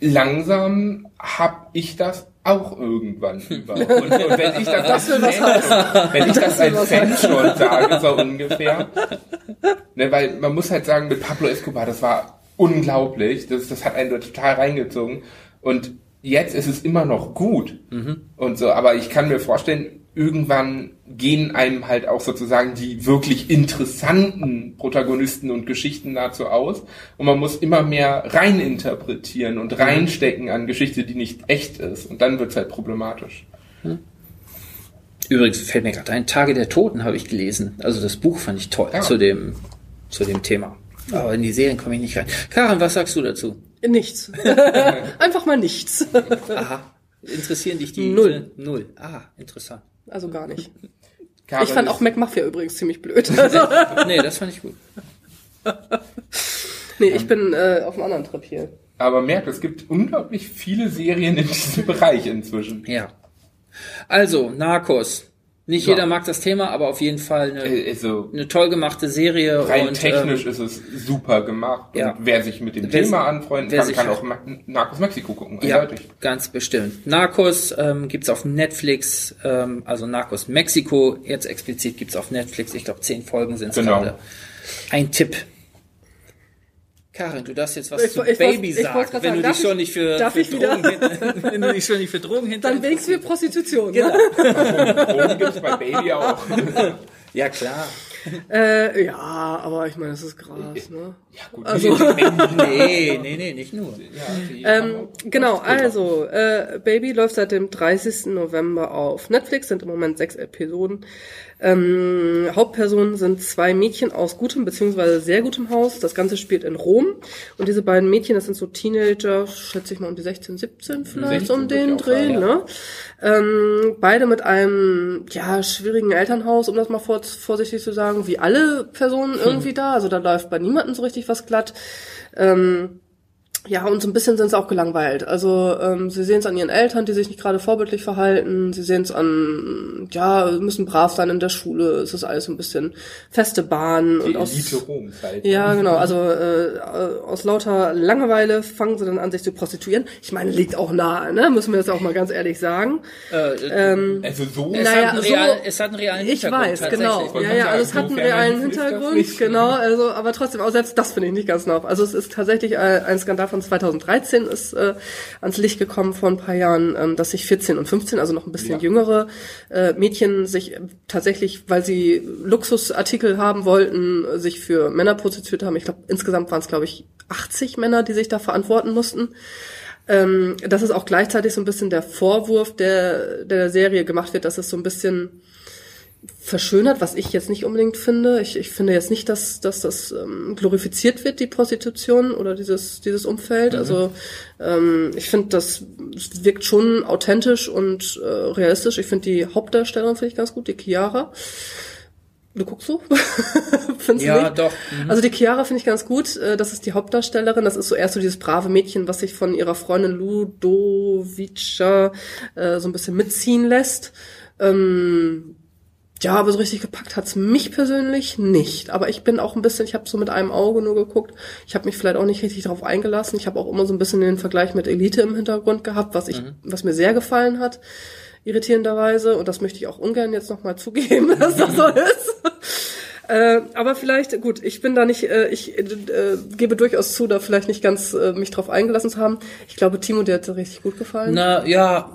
Langsam hab ich das auch irgendwann [laughs] über. Und, und wenn ich das, das als Fan, wenn ich das, das als Fan schon sage, so ungefähr. Ne, weil man muss halt sagen, mit Pablo Escobar, das war unglaublich. Das, das hat einen total reingezogen. Und jetzt ist es immer noch gut. Mhm. Und so, aber ich kann mir vorstellen, irgendwann gehen einem halt auch sozusagen die wirklich interessanten Protagonisten und Geschichten dazu aus. Und man muss immer mehr reininterpretieren und mhm. reinstecken an Geschichte, die nicht echt ist. Und dann wird's halt problematisch. Mhm. Übrigens fällt mir gerade ein, Tage der Toten habe ich gelesen. Also das Buch fand ich toll Ja. zu dem zu dem Thema. Aber in die Serien komme ich nicht rein. Karin, was sagst du dazu? Nichts. [laughs] Einfach mal nichts. Aha. Interessieren dich die Null. Null. Ah, interessant. Also gar nicht. Karin Ich fand auch McMafia übrigens ziemlich blöd. [laughs] Also, [laughs] Nee, das fand ich gut. nee, ich bin äh, auf einem anderen Trip hier. Aber merkt, es gibt unglaublich viele Serien in diesem Bereich inzwischen. Ja. Also, Narcos. Nicht Ja. jeder mag das Thema, aber auf jeden Fall eine, Äh, Also eine toll gemachte Serie. rein und, technisch ähm, ist es super gemacht. ja. Und wer sich mit dem Wer Thema anfreunden kann, kann auch Narcos Mexiko gucken. Ja, Eindeutig. ganz bestimmt. Narcos ähm, gibt's auf Netflix, ähm, also Narcos Mexiko, jetzt explizit gibt's auf Netflix. Ich glaube, zehn Folgen sind Genau. gerade. Ein Tipp. Karin, du darfst jetzt was Ich- zu ich Baby wollte- ich sagen, wenn du sagen, dich darf schon nicht für, darf für? Drogen, hin- [laughs] [laughs] wenn du dich schon nicht für Drogen hinter. Dann wenigstens für Prostitution. Genau. Ne? [laughs] Drogen gibt's bei Baby auch. Ja klar. Äh, ja, aber ich meine, das ist Gras. Ne? Ja, gut. Also- Nee, nee, nee, nicht nur. Ähm, genau, also äh, Baby läuft seit dem 30. November auf Netflix, sind im Moment sechs Episoden. Ähm, Hauptpersonen sind zwei Mädchen aus gutem beziehungsweise sehr gutem Haus. Das Ganze spielt in Rom. Und diese beiden Mädchen, das sind so Teenager, schätze ich mal um die 16, 17 vielleicht, 16 um den Dreh. sagen, ja. Ne? Ähm, beide mit einem ja schwierigen Elternhaus, um das mal vor, vorsichtig zu sagen, wie alle Personen irgendwie da. Also da läuft bei niemandem so richtig was glatt. Ähm, ja, und so ein bisschen sind sie auch gelangweilt. Also ähm, sie sehen es an ihren Eltern, die sich nicht gerade vorbildlich verhalten. Sie sehen es an, ja, müssen brav sein in der Schule. Es ist alles so ein bisschen feste Bahn Die und aus Elite halt. ja, genau. Also äh, aus lauter Langeweile fangen sie dann an, sich zu prostituieren. Ich meine, liegt auch nahe, ne? Müssen wir das auch mal ganz ehrlich sagen. Äh, Ähm, Also so es, naja, hat einen so- real, es hat einen realen ich Hintergrund. weiß, tatsächlich. genau. Ja, ja, also es hat einen realen Hintergrund, nicht. genau. Also, aber trotzdem, auch selbst das finde ich nicht ganz nah. Also es ist tatsächlich äh, ein Skandal von 2013 ist äh, ans Licht gekommen vor ein paar Jahren, ähm, dass sich 14 und 15, also noch ein bisschen Ja. jüngere äh, Mädchen sich tatsächlich, weil sie Luxusartikel haben wollten, sich für Männer prostituiert haben. Ich glaube, insgesamt waren es, glaube ich, 80 Männer, die sich da verantworten mussten. Ähm, das ist auch gleichzeitig so ein bisschen der Vorwurf, der der Serie gemacht wird, dass es so ein bisschen verschönert, was ich jetzt nicht unbedingt finde. Ich, ich finde jetzt nicht, dass, dass das ähm, glorifiziert wird, die Prostitution oder dieses, dieses Umfeld. Also ähm, ich finde, das wirkt schon authentisch und äh, realistisch. Ich finde die Hauptdarstellerin finde ich ganz gut, die Chiara. Du guckst so? [laughs] Findest du Ja, nicht? doch. Mhm. Also die Chiara finde ich ganz gut. Äh, Das ist die Hauptdarstellerin. Das ist so erst so dieses brave Mädchen, was sich von ihrer Freundin Ludovica äh, so ein bisschen mitziehen lässt. Ähm, ja, aber so richtig gepackt hat's mich persönlich nicht. Aber ich bin auch ein bisschen, ich habe so mit einem Auge nur geguckt. Ich habe mich vielleicht auch nicht richtig darauf eingelassen. Ich habe auch immer so ein bisschen den Vergleich mit Elite im Hintergrund gehabt, was ich, was mir sehr gefallen hat, irritierenderweise. Und das möchte ich auch ungern jetzt nochmal zugeben, [laughs] dass das so ist. Äh, aber vielleicht, gut, ich bin da nicht, äh, ich äh, äh, gebe durchaus zu, da vielleicht nicht ganz äh, mich drauf eingelassen zu haben. Ich glaube, Timo, der hat richtig gut gefallen. Na ja,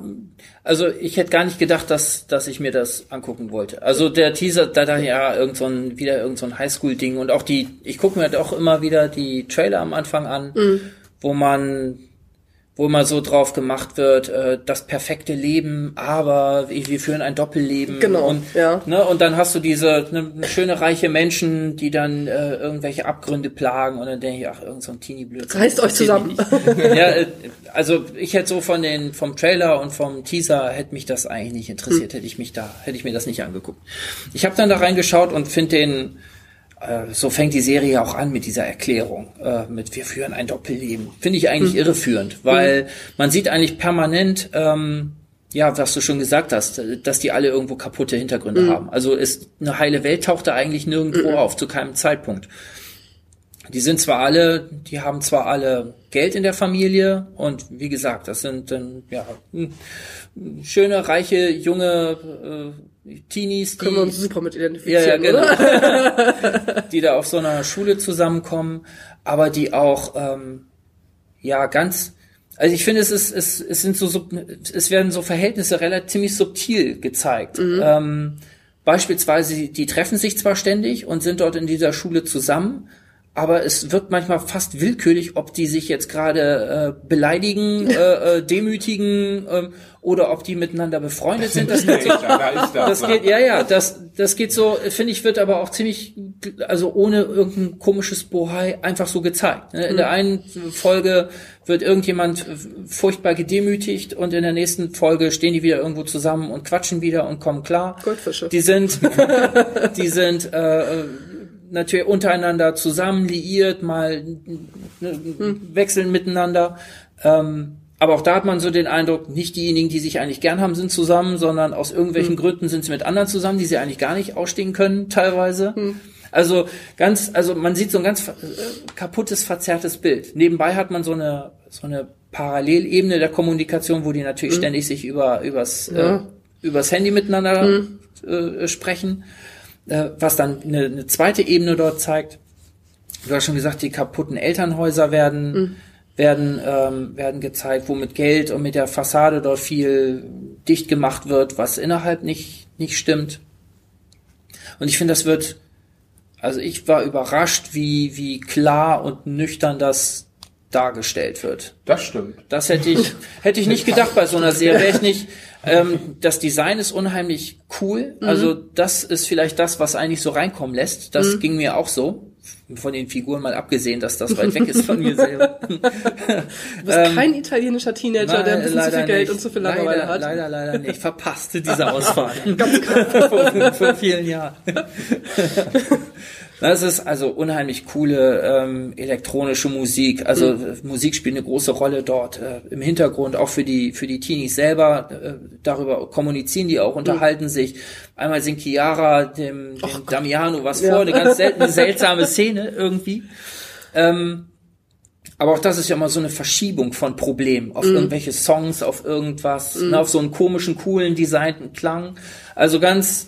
also ich hätte gar nicht gedacht, dass dass ich mir das angucken wollte. Also der Teaser, da da ja irgend so ein, wieder irgend so ein Highschool-Ding und auch die, ich gucke mir halt auch immer wieder die Trailer am Anfang an, Mhm. wo man wo immer so drauf gemacht wird, äh, das perfekte Leben, aber wir führen ein Doppelleben. Genau, und, ja. Ne, und dann hast du diese ne, schöne reiche Menschen, die dann äh, irgendwelche Abgründe plagen und dann denke ich, ach, irgend so ein Teenie-Blödsinn. Reißt euch zusammen. ja, äh, also ich hätte so von den vom Trailer und vom Teaser hätte mich das eigentlich nicht interessiert, hätte ich mich da hätte ich mir das nicht angeguckt. Ich habe dann da reingeschaut und finde den so fängt die Serie ja auch an mit dieser Erklärung, äh, mit wir führen ein Doppelleben. Finde ich eigentlich irreführend, weil man sieht eigentlich permanent, ähm, ja, was du schon gesagt hast, äh, dass die alle irgendwo kaputte Hintergründe haben. Also ist eine heile Welt taucht da eigentlich nirgendwo auf, zu keinem Zeitpunkt. Die sind zwar alle, die haben zwar alle Geld in der Familie und wie gesagt, das sind dann ja hm, schöne, reiche, junge äh, Teenies, die Können wir uns super mit ja, ja, identifizieren, genau. [laughs] die da auf so einer Schule zusammenkommen, aber die auch ähm, ja ganz also ich finde es ist es, es sind so es werden so Verhältnisse relativ ziemlich subtil gezeigt. Ähm, beispielsweise die treffen sich zwar ständig und sind dort in dieser Schule zusammen, aber es wirkt manchmal fast willkürlich, ob die sich jetzt gerade äh, beleidigen, [laughs] äh, äh, demütigen ähm, oder ob die miteinander befreundet sind. Das [laughs] geht, so, da das. geht, ja, ja, das, das geht so, finde ich, wird aber auch ziemlich, also ohne irgendein komisches Bohai einfach so gezeigt. ne? In der einen Folge wird irgendjemand furchtbar gedemütigt und in der nächsten Folge stehen die wieder irgendwo zusammen und quatschen wieder und kommen klar. Goldfische. Die sind, [laughs] die sind äh, natürlich untereinander zusammen liiert, mal ne, wechseln miteinander. Ähm, aber auch da hat man so den Eindruck, nicht diejenigen, die sich eigentlich gern haben, sind zusammen, sondern aus irgendwelchen Gründen sind sie mit anderen zusammen, die sie eigentlich gar nicht ausstehen können, teilweise. Also ganz, also man sieht so ein ganz äh, kaputtes, verzerrtes Bild. Nebenbei hat man so eine so eine Parallelebene der Kommunikation, wo die natürlich ständig sich über übers äh, übers Handy miteinander äh, sprechen, äh, was dann eine, eine zweite Ebene dort zeigt. Du hast schon gesagt, die kaputten Elternhäuser werden werden ähm, werden gezeigt, wo mit Geld und mit der Fassade dort viel dicht gemacht wird, was innerhalb nicht nicht stimmt. Und ich finde, das wird also ich war überrascht, wie, wie klar und nüchtern das dargestellt wird. Das stimmt. Das hätte ich, hätte ich nicht gedacht bei so einer Serie. Wäre ich nicht, ähm, das Design ist unheimlich cool. Also das ist vielleicht das, was eigentlich so reinkommen lässt. Das ging mir auch so. Von den Figuren mal abgesehen, dass das weit weg ist von mir selber. [laughs] Du bist kein italienischer Teenager, der ein bisschen zu viel leider Geld nicht. und zu viel Langeweile leider, hat. Leider, leider nicht. Verpasste diese [laughs] Auswahl. Ganz klar. [laughs] vor, vor vielen Jahren. Das ist also unheimlich coole ähm, elektronische Musik. Also äh, Musik spielt eine große Rolle dort äh, im Hintergrund, auch für die für die Teenies selber. Äh, darüber kommunizieren die auch, unterhalten sich. Einmal singt Chiara dem, dem Damiano was vor, eine ganz seltene, [laughs] seltsame Szene irgendwie. Ähm, aber auch das ist ja immer so eine Verschiebung von Problemen auf irgendwelche Songs, auf irgendwas, ne, auf so einen komischen, coolen, designten Klang. Also ganz,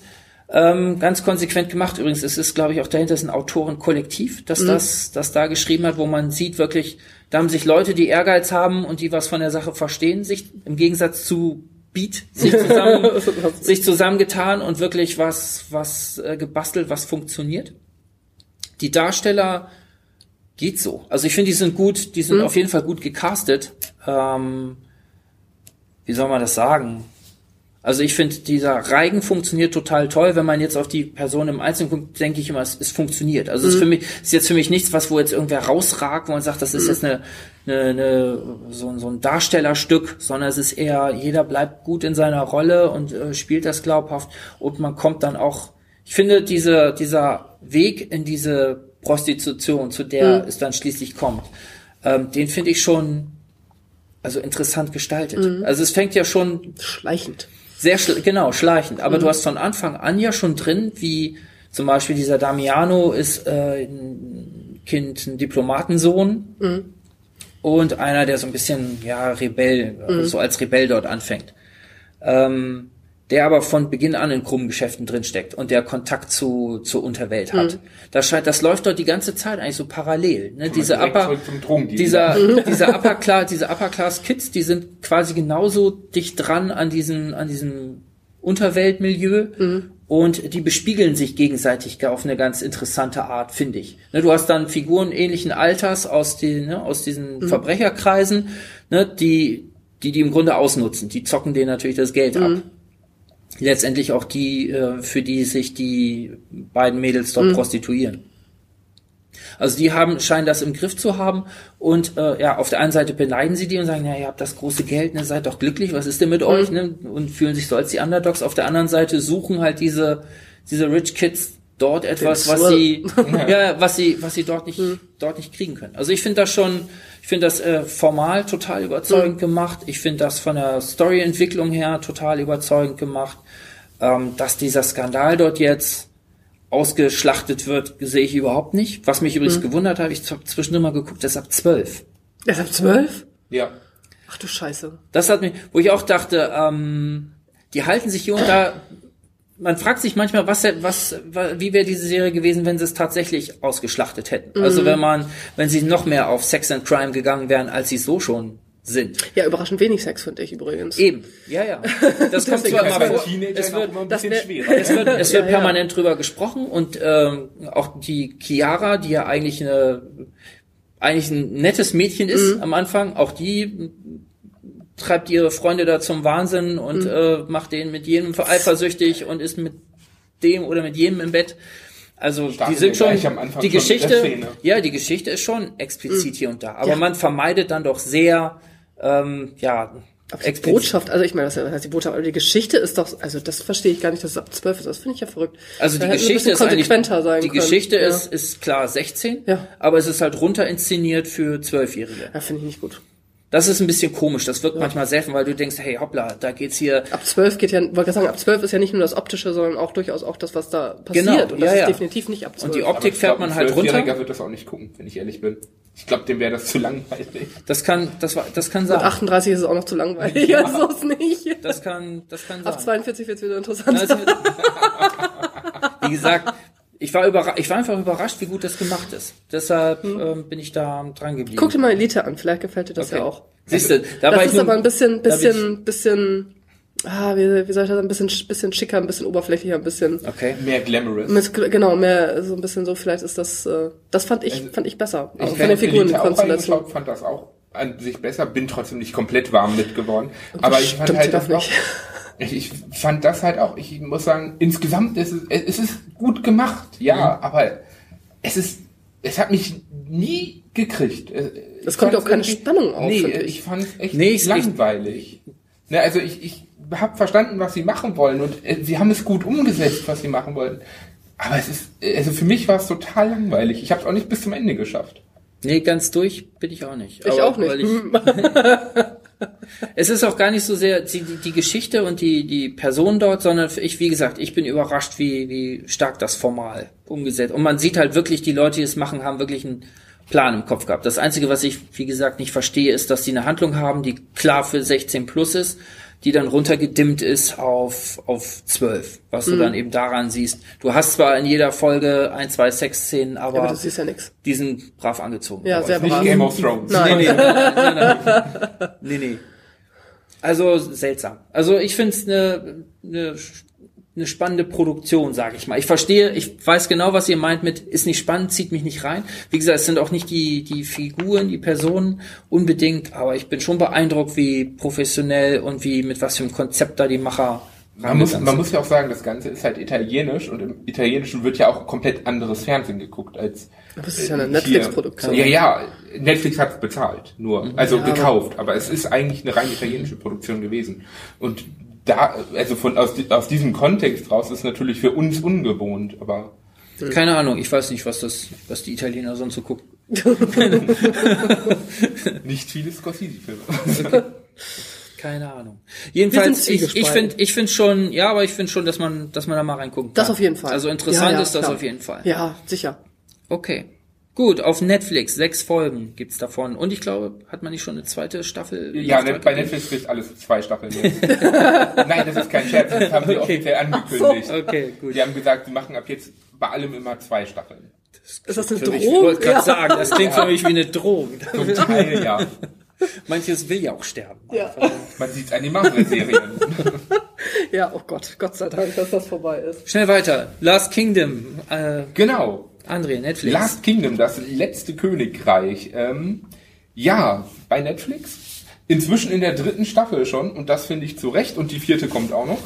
ähm, ganz konsequent gemacht. Übrigens, es ist, glaube ich, auch dahinter ist ein Autorenkollektiv, das das, das da geschrieben hat, wo man sieht wirklich, da haben sich Leute, die Ehrgeiz haben und die was von der Sache verstehen, sich im Gegensatz zu Beat sich zusammen, [laughs] sich zusammengetan und wirklich was, was äh, gebastelt, was funktioniert. Die Darsteller geht so. Also ich finde, die sind gut, die sind auf jeden Fall gut gecastet. Ähm, wie soll man das sagen? Also ich finde, dieser Reigen funktioniert total toll. Wenn man jetzt auf die Person im Einzelnen guckt, denke ich immer, es, es funktioniert. Also es ist für mich, ist jetzt für mich nichts, was wo jetzt irgendwer rausragt, wo man sagt, das ist jetzt eine, eine, eine so, ein- so ein Darstellerstück, sondern es ist eher, jeder bleibt gut in seiner Rolle und äh, spielt das glaubhaft und man kommt dann auch, ich finde, diese, dieser Weg in diese Prostitution, zu der es dann schließlich kommt, ähm, den finde ich schon also interessant gestaltet. Also es fängt ja schon Schleichend. Sehr schl genau schleichend, aber du hast von Anfang an ja schon drin, wie zum Beispiel dieser Damiano ist äh, ein Kind, ein Diplomatensohn. Und einer, der so ein bisschen ja Rebell, äh, so als Rebell dort anfängt. Ähm, der aber von Beginn an in krummen Geschäften drinsteckt und der Kontakt zu zur Unterwelt hat. Das scheint, das läuft dort die ganze Zeit eigentlich so parallel. Ne? Diese direkt Upper, zum Drogendeal. dieser, dieser Upper Class, diese Upper Class Kids, die sind quasi genauso dicht dran an diesem, an diesem Unterweltmilieu und die bespiegeln sich gegenseitig auf eine ganz interessante Art, finde ich. Ne, du hast dann Figuren ähnlichen Alters aus den, ne, aus diesen Verbrecherkreisen, ne, die, die die im Grunde ausnutzen. Die zocken denen natürlich das Geld ab. Letztendlich auch die, äh, für die sich die beiden Mädels dort prostituieren. Also die haben, scheinen das im Griff zu haben und äh, ja, auf der einen Seite beneiden sie die und sagen, ja, ihr habt das große Geld, ne, seid doch glücklich, was ist denn mit euch, ne? Und fühlen sich so als die Underdogs. Auf der anderen Seite suchen halt diese, diese Rich Kids dort etwas, was sie, [laughs] ja, was sie, was sie dort nicht, dort nicht kriegen können. Also ich finde das schon, ich finde das äh, formal total überzeugend gemacht. Ich finde das von der Storyentwicklung her total überzeugend gemacht. Ähm, dass dieser Skandal dort jetzt ausgeschlachtet wird, sehe ich überhaupt nicht. Was mich übrigens gewundert hat, ich habe zwischendurch mal geguckt, das ist ab zwölf. Er ist ab zwölf? Ja. Ach du Scheiße. Das hat mich, wo ich auch dachte, ähm, die halten sich hier und da. Man fragt sich manchmal, was, was, wa- wie wäre diese Serie gewesen, wenn sie es tatsächlich ausgeschlachtet hätten. Also wenn man, wenn sie noch mehr auf Sex and Crime gegangen wären, als sie so schon sind. Ja, überraschend wenig Sex finde ich übrigens. Eben, ja, ja. [laughs] Das kommt zwar ist immer vor. Es wird, ein bisschen wär- schwerer. es wird, es wird [laughs] Ja, ja. permanent drüber gesprochen und ähm, auch die Chiara, die ja eigentlich eine eigentlich ein nettes Mädchen ist Mhm. am Anfang, auch die treibt ihre Freunde da zum Wahnsinn und Mhm. äh, macht den mit jedem eifersüchtig und ist mit dem oder mit jedem im Bett. Also Starten die sind schon die Geschichte, ja die Geschichte ist schon explizit hier und da, aber Ja. man vermeidet dann doch sehr ähm, ja Aber die explizit- Botschaft, also ich meine, was heißt die Botschaft, aber die Geschichte ist doch, also das verstehe ich gar nicht, dass es ab 12 ist, das finde ich ja verrückt. Also Da die ein Geschichte ist konsequenter sein die können. Geschichte ja. ist, ist klar 16, Ja. aber es ist halt runter inszeniert für Zwölfjährige. Ja, finde ich nicht gut. Das ist ein bisschen komisch, das wirkt manchmal selten, weil du denkst, hey hoppla, da geht's hier, Ab 12 geht ja, wollte sagen, ab 12 ist ja nicht nur das Optische, sondern auch durchaus auch das, was da passiert. Genau, und das ja, ist ja. definitiv nicht ab 12. und die Optik ich fährt glaub, man ein halt runter. Zwölfjähriger wird das auch nicht gucken, wenn ich ehrlich bin. Ich glaube, dem wäre das zu langweilig. Das kann, das war, das kann Mit sein. 38 ist es auch noch zu langweilig, ja. [laughs] also ist nicht. Das kann, das kann Ab sein. 42 wird es wieder interessant. Wie gesagt, ich war überra ich war einfach überrascht, wie gut das gemacht ist. Deshalb ähm, bin ich da dran geblieben. Guck dir mal Elite an, vielleicht gefällt dir das Okay. ja auch. Siehst du, da war das ich ist nur, aber ein bisschen, bisschen, bisschen, ah, wie, wie soll ich das, ein bisschen, bisschen schicker, ein bisschen oberflächlicher, ein bisschen, Okay. Mehr glamorous. mit, genau, mehr, so ein bisschen so, vielleicht ist das, äh, das fand ich, fand ich besser. Also Ich von den auch Figurenkonstellationen. reingeschaut, fand das auch an sich besser, bin trotzdem nicht komplett warm mit geworden. Aber ich fand halt doch das auch, nicht. Ich, ich fand das halt auch, ich muss sagen, insgesamt ist es, es ist gut gemacht, ja, Mhm. aber es ist, es hat mich nie gekriegt. Es kommt auch keine Spannung auf, Nee, ich, fand es echt Nee, ich- langweilig. Ne, also ich, ich habe verstanden, was sie machen wollen und äh, sie haben es gut umgesetzt, was sie machen wollten. Aber es ist, also für mich war es total langweilig. Ich habe es auch nicht bis zum Ende geschafft. Nee, ganz durch bin ich auch nicht. Ich Aber auch nicht. weil Ich, [laughs] es ist auch gar nicht so sehr die, die, Geschichte und die, die Person dort, sondern ich, wie gesagt, ich bin überrascht, wie, wie stark das formal umgesetzt. Und man sieht halt wirklich, die Leute, die es machen, haben wirklich einen Plan im Kopf gehabt. Das Einzige, was ich, wie gesagt, nicht verstehe, ist, dass sie eine Handlung haben, die klar für 16 plus ist, die dann runtergedimmt ist auf, auf 12. Was Mhm. du dann eben daran siehst. Du hast zwar in jeder Folge ein, zwei Sexszenen, aber, Aber das ist ja nix. die sind brav angezogen. Ja, sehr Nicht brav. Game of Thrones. Nein. Nee, nee, nein, nein, nein. nee, nee. Also seltsam. Also ich finde es eine ne, ne spannende Produktion, sage ich mal. Ich verstehe, ich weiß genau, was ihr meint mit ist nicht spannend, zieht mich nicht rein. Wie gesagt, es sind auch nicht die die Figuren, die Personen unbedingt, aber ich bin schon beeindruckt, wie professionell und wie mit was für einem Konzept da die Macher Man muss, man muss ja auch sagen, das Ganze ist halt italienisch und im Italienischen wird ja auch komplett anderes Fernsehen geguckt als. Aber es ist ja eine äh, Netflix-Produktion. hier. Ja, ja, Netflix hat es bezahlt, nur. Also Ja, gekauft, aber es ist eigentlich eine rein italienische Produktion gewesen. Und da, also von aus, aus diesem Kontext raus ist natürlich für uns ungewohnt, aber Keine Ahnung, ich weiß nicht, was das, was die Italiener sonst so gucken. [laughs] [laughs] nicht viele Scorsese-Filme. [laughs] Keine Ahnung. Jedenfalls, ich, ich finde ich finde schon, ja, aber ich finde schon, dass man, dass man da mal reingucken kann. Das auf jeden Fall. Also interessant Ja, ja, ist das klar. auf jeden Fall. Ja, sicher. Okay. Gut, auf Netflix, sechs Folgen gibt's davon. Und ich glaube, hat man nicht schon eine zweite Staffel? Ja, net, bei? Netflix gibt alles zwei Staffeln jetzt. [laughs] Nein, das ist kein Scherz, das haben sie offiziell angekündigt. Okay, gut. Die haben gesagt, sie machen ab jetzt bei allem immer zwei Staffeln. Ist das eine mich, ich Drohung? wollte gerade Ja. sagen, das klingt für mich wie eine Drohung. Zum Teil, ja. [laughs] Manches will ja auch sterben. Ja. Man sieht es an den Marvel-Serien. [laughs] ja, oh Gott, Gott sei Dank, dass das vorbei ist. Schnell weiter. Last Kingdom. Äh, genau. André, Netflix. Last Kingdom, das letzte Königreich. Ähm, ja, bei Netflix. Inzwischen in der dritten Staffel schon. Und das finde ich zu Recht. Und die vierte kommt auch noch.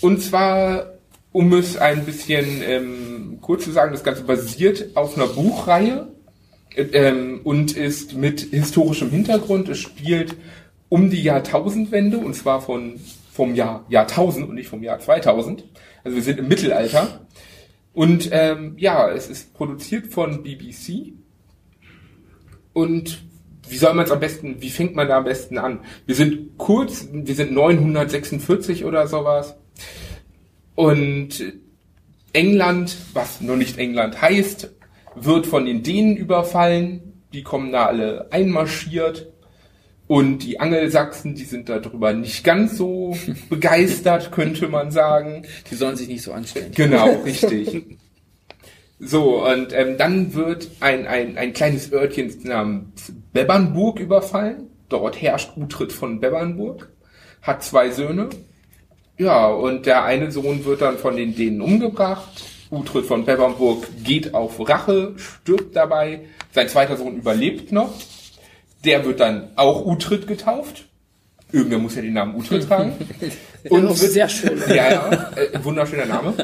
Und zwar, um es ein bisschen ähm, kurz zu sagen, das Ganze basiert auf einer Buchreihe ähm, und ist mit historischem Hintergrund. Es spielt um die Jahrtausendwende und zwar von vom Jahr Jahrtausend und nicht vom Jahr 2000. Also wir sind im Mittelalter. Und ähm, ja, es ist produziert von BBC. Und wie soll man es am besten, wie fängt man da am besten an? Wir sind kurz, wir sind 946 oder sowas. Und England, was noch nicht England heißt, wird von den Dänen überfallen. Die kommen da alle einmarschiert. Und die Angelsachsen, die sind darüber nicht ganz so [laughs] begeistert, könnte man sagen. Die sollen sich nicht so anstellen. Genau, [laughs] richtig. So, und ähm, dann wird ein, ein, ein kleines Örtchen namens Bebernburg überfallen. Dort herrscht Uhtred von Bebernburg, hat zwei Söhne. Ja, und der eine Sohn wird dann von den Dänen umgebracht. Uhtred von Bebernburg geht auf Rache, stirbt dabei. Sein zweiter Sohn überlebt noch. Der wird dann auch Uhtred getauft. Irgendwer muss ja den Namen Uhtred [laughs] tragen. Und wird, sehr schön. Ja, ja, äh, wunderschöner Name.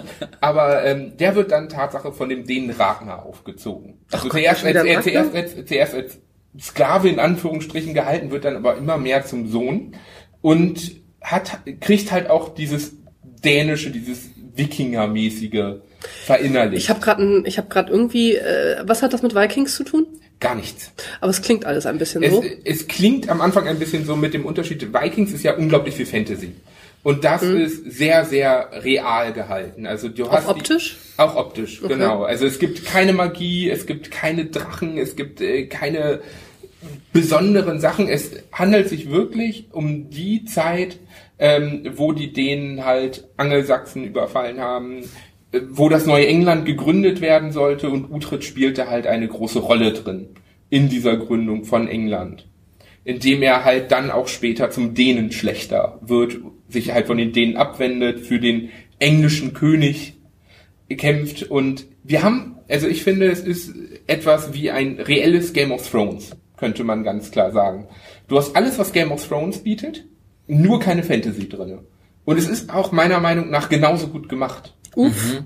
Aber ähm, der wird dann Tatsache von dem Dänen Ragnar aufgezogen. Also Ach, zuerst, als, wieder ein zuerst, als, zuerst als Sklave in Anführungsstrichen gehalten, wird dann aber immer mehr zum Sohn und hat kriegt halt auch dieses dänische, dieses Wikingermäßige verinnerlicht. Ich habe gerade ich habe gerade irgendwie äh, was hat das mit Vikings zu tun? Gar nichts. Aber es klingt alles ein bisschen Es, so. es klingt am Anfang ein bisschen so mit dem Unterschied, Vikings ist ja unglaublich viel Fantasy. Und das ist sehr, sehr real gehalten. Also du Mhm. Auch hast die- optisch? auch optisch, Okay. genau. Also es gibt keine Magie, es gibt keine Drachen, es gibt äh, keine besonderen Sachen. Es handelt sich wirklich um die Zeit, ähm, wo die Dänen halt Angelsachsen überfallen haben, wo das neue England gegründet werden sollte und Utrecht spielte halt eine große Rolle drin in dieser Gründung von England. Indem er halt dann auch später zum Dänen schlechter wird, sich halt von den Dänen abwendet, für den englischen König kämpft und wir haben, also ich finde, es ist etwas wie ein reelles Game of Thrones, könnte man ganz klar sagen. Du hast alles, was Game of Thrones bietet, nur keine Fantasy drinne. Und es ist auch meiner Meinung nach genauso gut gemacht. Uff.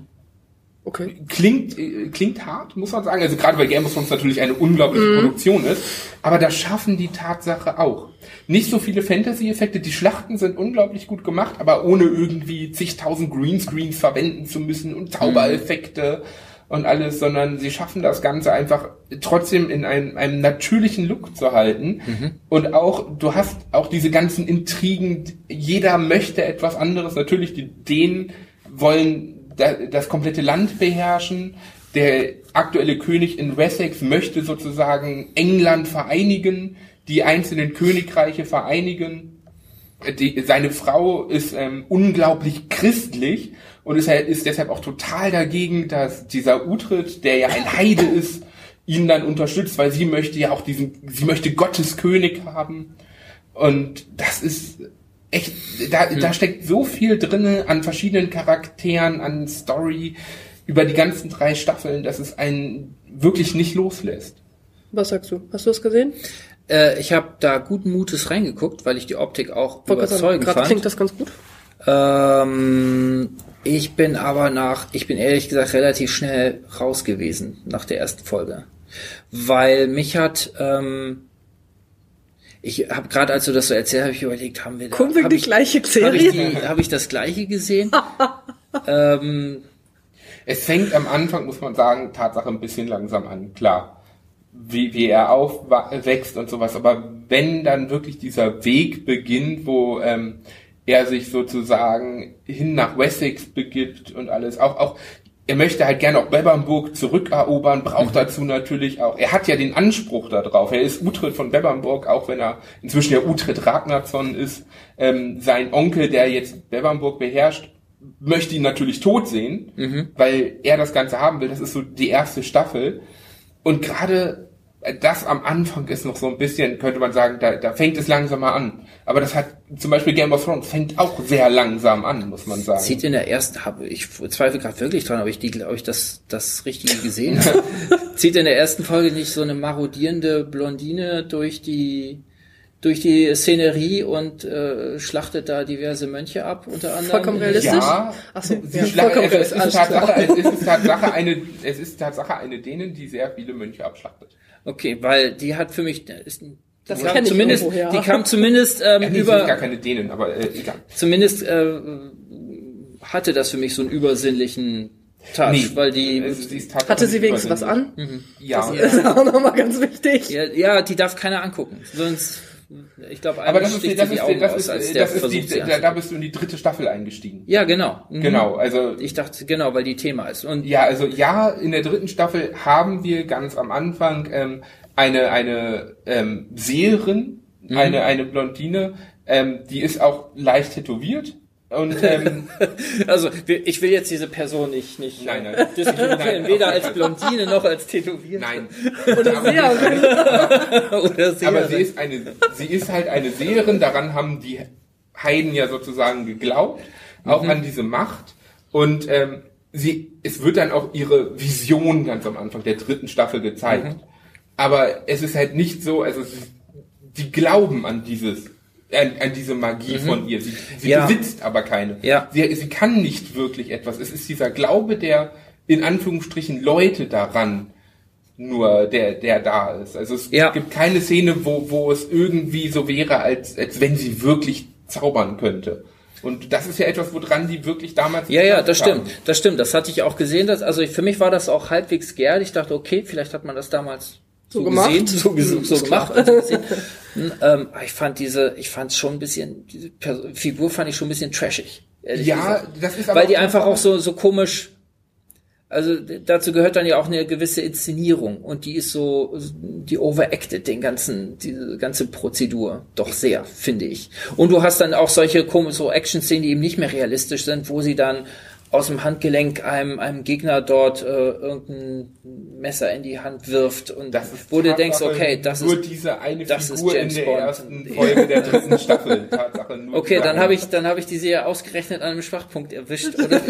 Okay. Klingt, äh, klingt hart, muss man sagen. Also gerade weil Game of Thrones natürlich eine unglaubliche Produktion ist. Aber das schaffen die Tatsache auch. Nicht so viele Fantasy-Effekte. Die Schlachten sind unglaublich gut gemacht, aber ohne irgendwie zigtausend Greenscreens verwenden zu müssen und Zaubereffekte und alles, sondern sie schaffen das Ganze einfach trotzdem in einem, einem natürlichen Look zu halten. Und auch, du hast auch diese ganzen Intrigen, jeder möchte etwas anderes. Natürlich, die Dänen wollen das komplette Land beherrschen. Der aktuelle König in Wessex möchte sozusagen England vereinigen, die einzelnen Königreiche vereinigen. Die, seine Frau ist ähm, unglaublich christlich und ist, ist deshalb auch total dagegen, dass dieser Uhtred, der ja ein Heide ist, ihn dann unterstützt, weil sie möchte ja auch diesen, sie möchte Gottes König haben. Und das ist echt, da, da steckt so viel drinne an verschiedenen Charakteren, an Story über die ganzen drei Staffeln, dass es einen wirklich nicht loslässt. Was sagst du? Hast du das gesehen? Äh, ich habe da guten Mutes reingeguckt, weil ich die Optik auch sagen, überzeugend Gerade fand. klingt das ganz gut. Ähm, ich bin aber nach, ich bin ehrlich gesagt relativ schnell raus gewesen nach der ersten Folge, weil mich hat, ähm, ich habe gerade, als du das so erzählt, habe ich überlegt, haben wir da, Gucken wir hab die ich, gleiche habe ich, Serie? die, hab ich das gleiche gesehen? [laughs] ähm, Es fängt am Anfang, muss man sagen, Tatsache ein bisschen langsam an, klar. Wie, wie er aufwächst und sowas. Aber wenn dann wirklich dieser Weg beginnt, wo ähm, er sich sozusagen hin nach Wessex begibt und alles, auch, auch er möchte halt gerne auch Bebernburg zurückerobern, braucht dazu natürlich auch, er hat ja den Anspruch darauf, er ist Uhtred von Bebernburg, auch wenn er inzwischen ja Uhtred Ragnarsson ist, ähm, sein Onkel, der jetzt Bebernburg beherrscht, möchte ihn natürlich tot sehen, weil er das Ganze haben will. Das ist so die erste Staffel. Und gerade das am Anfang ist noch so ein bisschen, könnte man sagen, da, da fängt es langsamer an. Aber das hat zum Beispiel Game of Thrones fängt auch sehr langsam an, muss man sagen. zieht in der ersten, habe ich zweifle gerade wirklich dran, ob ich die, ob ich das das Richtige gesehen habe. zieht [laughs] in der ersten Folge nicht so eine marodierende Blondine durch die durch die Szenerie und äh, schlachtet da diverse Mönche ab, unter anderem. Vollkommen realistisch. Ja, Ach so, ja, vollkommen also es, ist. Tatsache, es ist Tatsache eine, es ist Tatsache eine Dänen, die sehr viele Mönche abschlachtet. Okay, weil die hat für mich ist, die Das kam kenn ich zumindest, irgendwoher. die kam zumindest ähm, Ja, nee, sind gar über keine Dänen, aber äh, egal. zumindest äh, hatte das für mich so einen übersinnlichen Touch, Nee, weil die sie ist Tatsache Hatte sie wenigstens was an? übersinnlich. Ja. Das ist [laughs] auch nochmal ganz wichtig. ja, ja, die darf keiner angucken, sonst ich glaube, Aber das ist, das ist, Augen das aus, ist, der das ist die, da, da bist du in die dritte Staffel eingestiegen. Ja, genau. Mhm. Genau, also Ich dachte, genau, weil die Thema ist. Und Ja, also ja, in der dritten Staffel haben wir ganz am Anfang ähm, eine eine ähm, Seherin, eine eine Blondine, ähm, die ist auch leicht tätowiert Und ähm, [laughs] Also ich will jetzt diese Person nicht, nicht Nein, nein. diskriminieren, Nein, weder als. Blondine noch als Tätowierte. nein. Oder Aber Seherin. [laughs] Oder Seherin. Aber sie ist eine, sie ist halt eine Seherin, daran haben die Heiden ja sozusagen geglaubt, auch Mhm. an diese Macht. Und ähm, sie, es wird dann auch ihre Vision ganz am Anfang der dritten Staffel gezeigt. Mhm. Aber es ist halt nicht so, also sie, die glauben an dieses, an, an diese Magie von ihr. Sie, sie Mhm. Ja. besitzt aber keine. Ja. Sie, sie kann nicht wirklich etwas. Es ist dieser Glaube der, in Anführungsstrichen, Leute daran, nur der, der da ist. Also es Ja. gibt keine Szene, wo, wo es irgendwie so wäre, als, als wenn sie wirklich zaubern könnte. Und das ist ja etwas, woran die wirklich damals Ja, ja, das geglaubt stimmt. Das stimmt. Das hatte ich auch gesehen. Dass, also ich, für mich war das auch halbwegs gern. Ich dachte, okay, vielleicht hat man das damals so, So gemacht. gesehen, so, so gemacht. [laughs] so gesehen. Hm, ähm, ich fand diese, ich fand schon ein bisschen, diese Pers- Figur fand ich schon ein bisschen trashig. Ja, gesagt. das ist aber Weil die einfach auch so, so komisch, also dazu gehört dann ja auch eine gewisse Inszenierung und die ist so, die overacted den ganzen, diese ganze Prozedur doch sehr, finde ich. Und du hast dann auch solche komische so Action-Szenen, die eben nicht mehr realistisch sind, wo sie dann aus dem Handgelenk einem, einem Gegner dort äh, irgendein Messer in die Hand wirft und Das ist wo du denkst, okay, das nur ist diese eine das ist Figur in James der Bond. ersten Folge der dritten [laughs] Staffel. Tatsache nur okay, dann habe ich dann habe ich die Serie ausgerechnet an einem Schwachpunkt erwischt, [laughs] oder?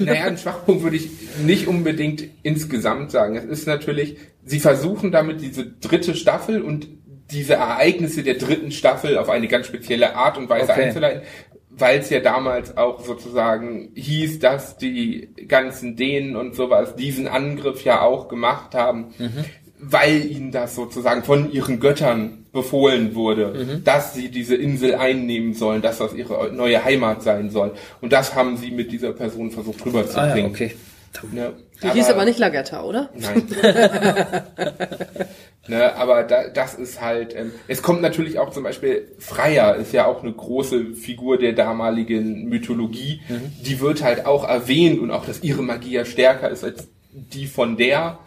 Naja, einen Schwachpunkt würde ich nicht unbedingt insgesamt sagen. Es ist natürlich, sie versuchen damit diese dritte Staffel und diese Ereignisse der dritten Staffel auf eine ganz spezielle Art und Weise Okay. einzuleiten, weil es ja damals auch sozusagen hieß, dass die ganzen Dänen und sowas diesen Angriff ja auch gemacht haben, weil ihnen das sozusagen von ihren Göttern befohlen wurde, dass sie diese Insel einnehmen sollen, dass das ihre neue Heimat sein soll. Und das haben sie mit dieser Person versucht ah rüberzubringen. ja, okay. Ne? Die hieß aber nicht Lagerta, oder? Nein. [laughs] ne, aber da, das ist halt, ähm, es kommt natürlich auch zum Beispiel, Freya ist ja auch eine große Figur der damaligen Mythologie, die wird halt auch erwähnt und auch, dass ihre Magie ja stärker ist als die von der,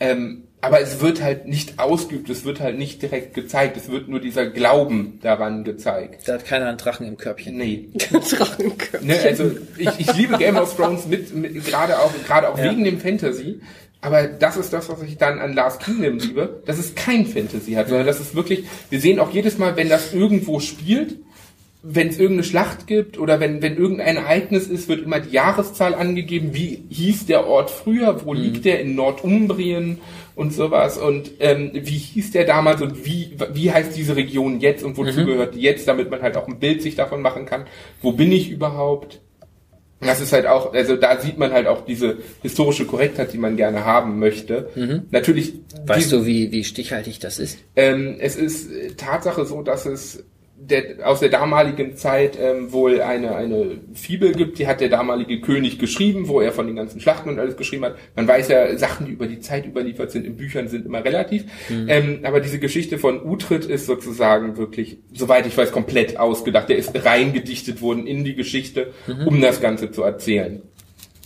ähm, aber es wird halt nicht ausgeübt, es wird halt nicht direkt gezeigt, es wird nur dieser Glauben daran gezeigt. Da hat keiner einen Drachen im Körbchen. Nee, [laughs] Drachenköpfe. Ne, also ich, ich liebe Game of Thrones mit, mit gerade auch gerade auch Ja. wegen dem Fantasy, aber das ist das, was ich dann an Last Kingdom liebe, dass es kein Fantasy hat, sondern das ist wirklich, wir sehen auch jedes Mal, wenn das irgendwo spielt, wenn es irgendeine Schlacht gibt oder wenn, wenn irgendein Ereignis ist, wird immer die Jahreszahl angegeben, wie hieß der Ort früher, wo liegt der in Nordumbrien und sowas und ähm, wie hieß der damals und wie, wie heißt diese Region jetzt und wozu gehört die jetzt, damit man halt auch ein Bild sich davon machen kann, wo bin ich überhaupt. Das ist halt auch, also da sieht man halt auch diese historische Korrektheit, die man gerne haben möchte. Natürlich, Weißt die, du, wie, wie stichhaltig das ist? ähm, es ist äh, Tatsache so, dass es der, aus der damaligen Zeit ähm, wohl eine, eine Fibel gibt, die hat der damalige König geschrieben, wo er von den ganzen Schlachten und alles geschrieben hat. Man weiß ja, Sachen, die über die Zeit überliefert sind in Büchern, sind immer relativ. Ähm, aber diese Geschichte von Utrecht ist sozusagen wirklich, soweit ich weiß, komplett ausgedacht. Der ist reingedichtet worden in die Geschichte, um das Ganze zu erzählen.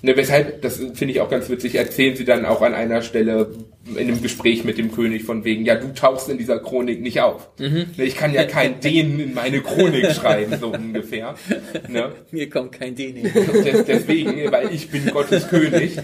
Ne, weshalb, das finde ich auch ganz witzig, erzählen sie dann auch an einer Stelle in einem Gespräch mit dem König von wegen, ja, du tauchst in dieser Chronik nicht auf. Ne, ich kann ja kein [laughs] Dänen in meine Chronik [laughs] schreiben, so ungefähr. Ne? Mir kommt kein Däne. [laughs] Des, deswegen, weil ich bin Gottes König.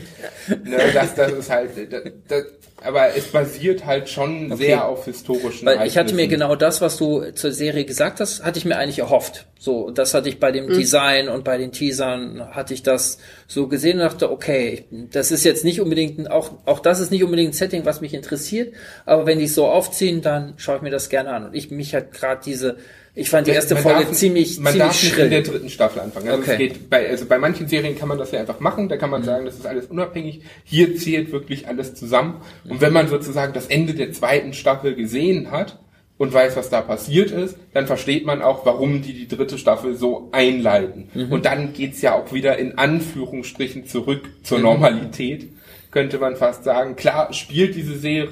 Ne, das, das ist halt, das, das, aber es basiert halt schon Okay. sehr auf historischen Weil ich hatte mir genau das, was du zur Serie gesagt hast, hatte ich mir eigentlich erhofft. So, das hatte ich bei dem Design und bei den Teasern hatte ich das so gesehen und dachte, okay, das ist jetzt nicht unbedingt, ein, auch, auch das ist nicht unbedingt ein Setting, was mich interessiert, aber wenn die es so aufziehen, dann schaue ich mir das gerne an. Und ich, mich hat gerade diese, ich fand die erste Man Folge darf- ziemlich, man ziemlich darf nicht in der schrill. dritten Staffel anfangen. Also Okay. Mhm. es geht bei, also bei manchen Serien kann man das ja einfach machen, da kann man sagen, das ist alles unabhängig. Hier zählt wirklich alles zusammen. Mhm. Und wenn man sozusagen das Ende der zweiten Staffel gesehen hat und weiß, was da passiert ist, dann versteht man auch, warum die die dritte Staffel so einleiten. Mhm. Und dann geht's ja auch wieder in Anführungsstrichen zurück Mhm. zur Normalität, könnte man fast sagen. Klar spielt diese Serie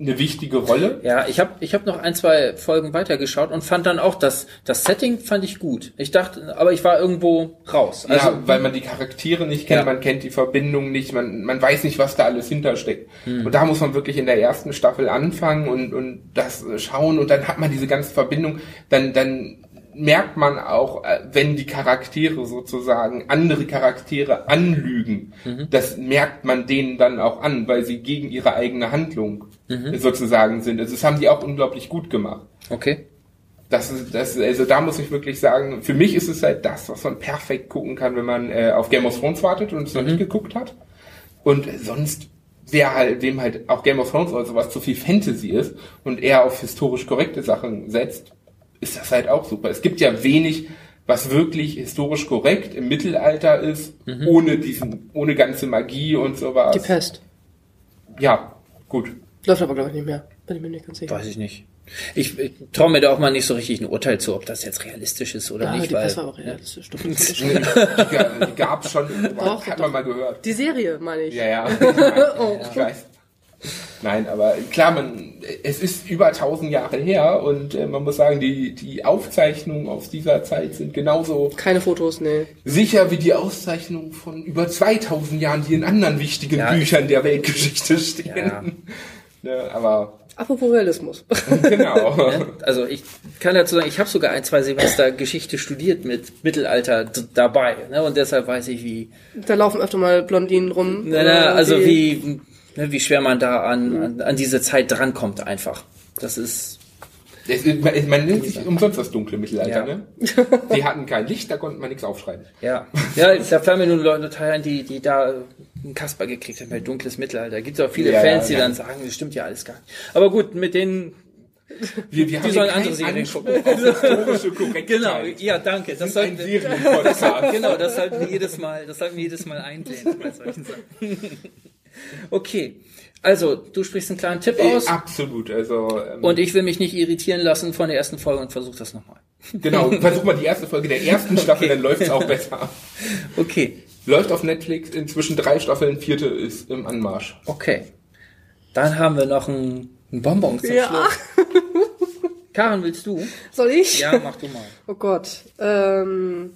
eine wichtige Rolle. Ja, ich habe ich hab noch ein, zwei Folgen weitergeschaut und fand dann auch, das, das Setting fand ich gut. Ich dachte, aber ich war irgendwo raus. Also, ja, weil man die Charaktere nicht kennt, Ja. man kennt die Verbindung nicht, man, man weiß nicht, was da alles hintersteckt. Hm. Und da muss man wirklich in der ersten Staffel anfangen und, und das schauen und dann hat man diese ganze Verbindung, dann, dann merkt man auch, äh, wenn die Charaktere sozusagen andere Charaktere anlügen. Mhm. Das merkt man denen dann auch an, weil sie gegen ihre eigene Handlung Mhm. sozusagen sind. Also das haben die auch unglaublich gut gemacht. Okay. Das ist, das, also da muss ich wirklich sagen, für mich ist es halt das, was man perfekt gucken kann, wenn man äh, auf Game of Thrones wartet und es noch nicht geguckt hat. Und sonst, wer halt, wem halt auch Game of Thrones oder sowas zu viel Fantasy ist und eher auf historisch korrekte Sachen setzt, ist das halt auch super. Es gibt ja wenig, was wirklich historisch korrekt im Mittelalter ist, ohne diesen, ohne ganze Magie und sowas. Die Pest. Ja, gut. Läuft aber, glaube ich, nicht mehr. Bin ich mir nicht ganz sicher. Weiß ich nicht. Ich, ich traue mir da auch mal nicht so richtig ein Urteil zu, ob das jetzt realistisch ist oder Ja, nicht, die weil Pest war aber realistisch. [laughs] Doch, das ist Die, schon- die, die gab's schon, Doch, hat doch. man mal gehört. Die Serie, meine ich. Ja, ja. [laughs] Ich, weiß, ich weiß. Nein, aber klar, man, es ist über 1000 Jahre her und äh, man muss sagen, die, die Aufzeichnungen aus dieser Zeit sind genauso Keine Fotos, nee. sicher wie die Auszeichnungen von über 2000 Jahren, die in anderen wichtigen Ja, Büchern der Weltgeschichte stehen. Ja. [laughs] Ne, aber Apropos Realismus. [laughs] genau. Also ich kann dazu sagen, ich habe sogar ein, zwei Semester Geschichte studiert mit Mittelalter dabei. Ne? Und deshalb weiß ich, wie, da laufen öfter mal Blondinen rum. na, na, äh, also wie, ne, wie schwer man da an, an, an diese Zeit drankommt einfach. Das ist, Es man, man nennt sich umsonst das dunkle Mittelalter, Ja. ne? [laughs] Die hatten kein Licht, da konnte man nichts aufschreiben. ja. Ja, da fallen mir nur Leute ein, die, die da einen Kasper gekriegt haben bei dunkles Mittelalter. Gibt es auch viele Ja, Fans, die ja. dann sagen, das stimmt ja alles gar nicht. Aber gut, mit denen, Wir, wir [laughs] die sollen andere Serien gucken. [laughs] Genau, ja, danke. Das sollten, Serienpodcast. genau, das sollten wir jedes Mal, das sollten wir jedes Mal einblenden bei solchen Sachen. Okay. Also, du sprichst einen kleinen Tipp aus Absolut, also ähm, und ich will mich nicht irritieren lassen von der ersten Folge und versuche das nochmal. genau, [laughs] versuch mal die erste Folge der ersten Staffel, dann läuft's auch besser. [laughs] Okay. Läuft auf Netflix, inzwischen drei Staffeln, vierte ist im Anmarsch. Okay. Dann haben wir noch einen, einen Bonbon zum Ja. Schluss. Karen, willst du? Soll ich? Ja, mach du mal. Oh Gott. Ähm.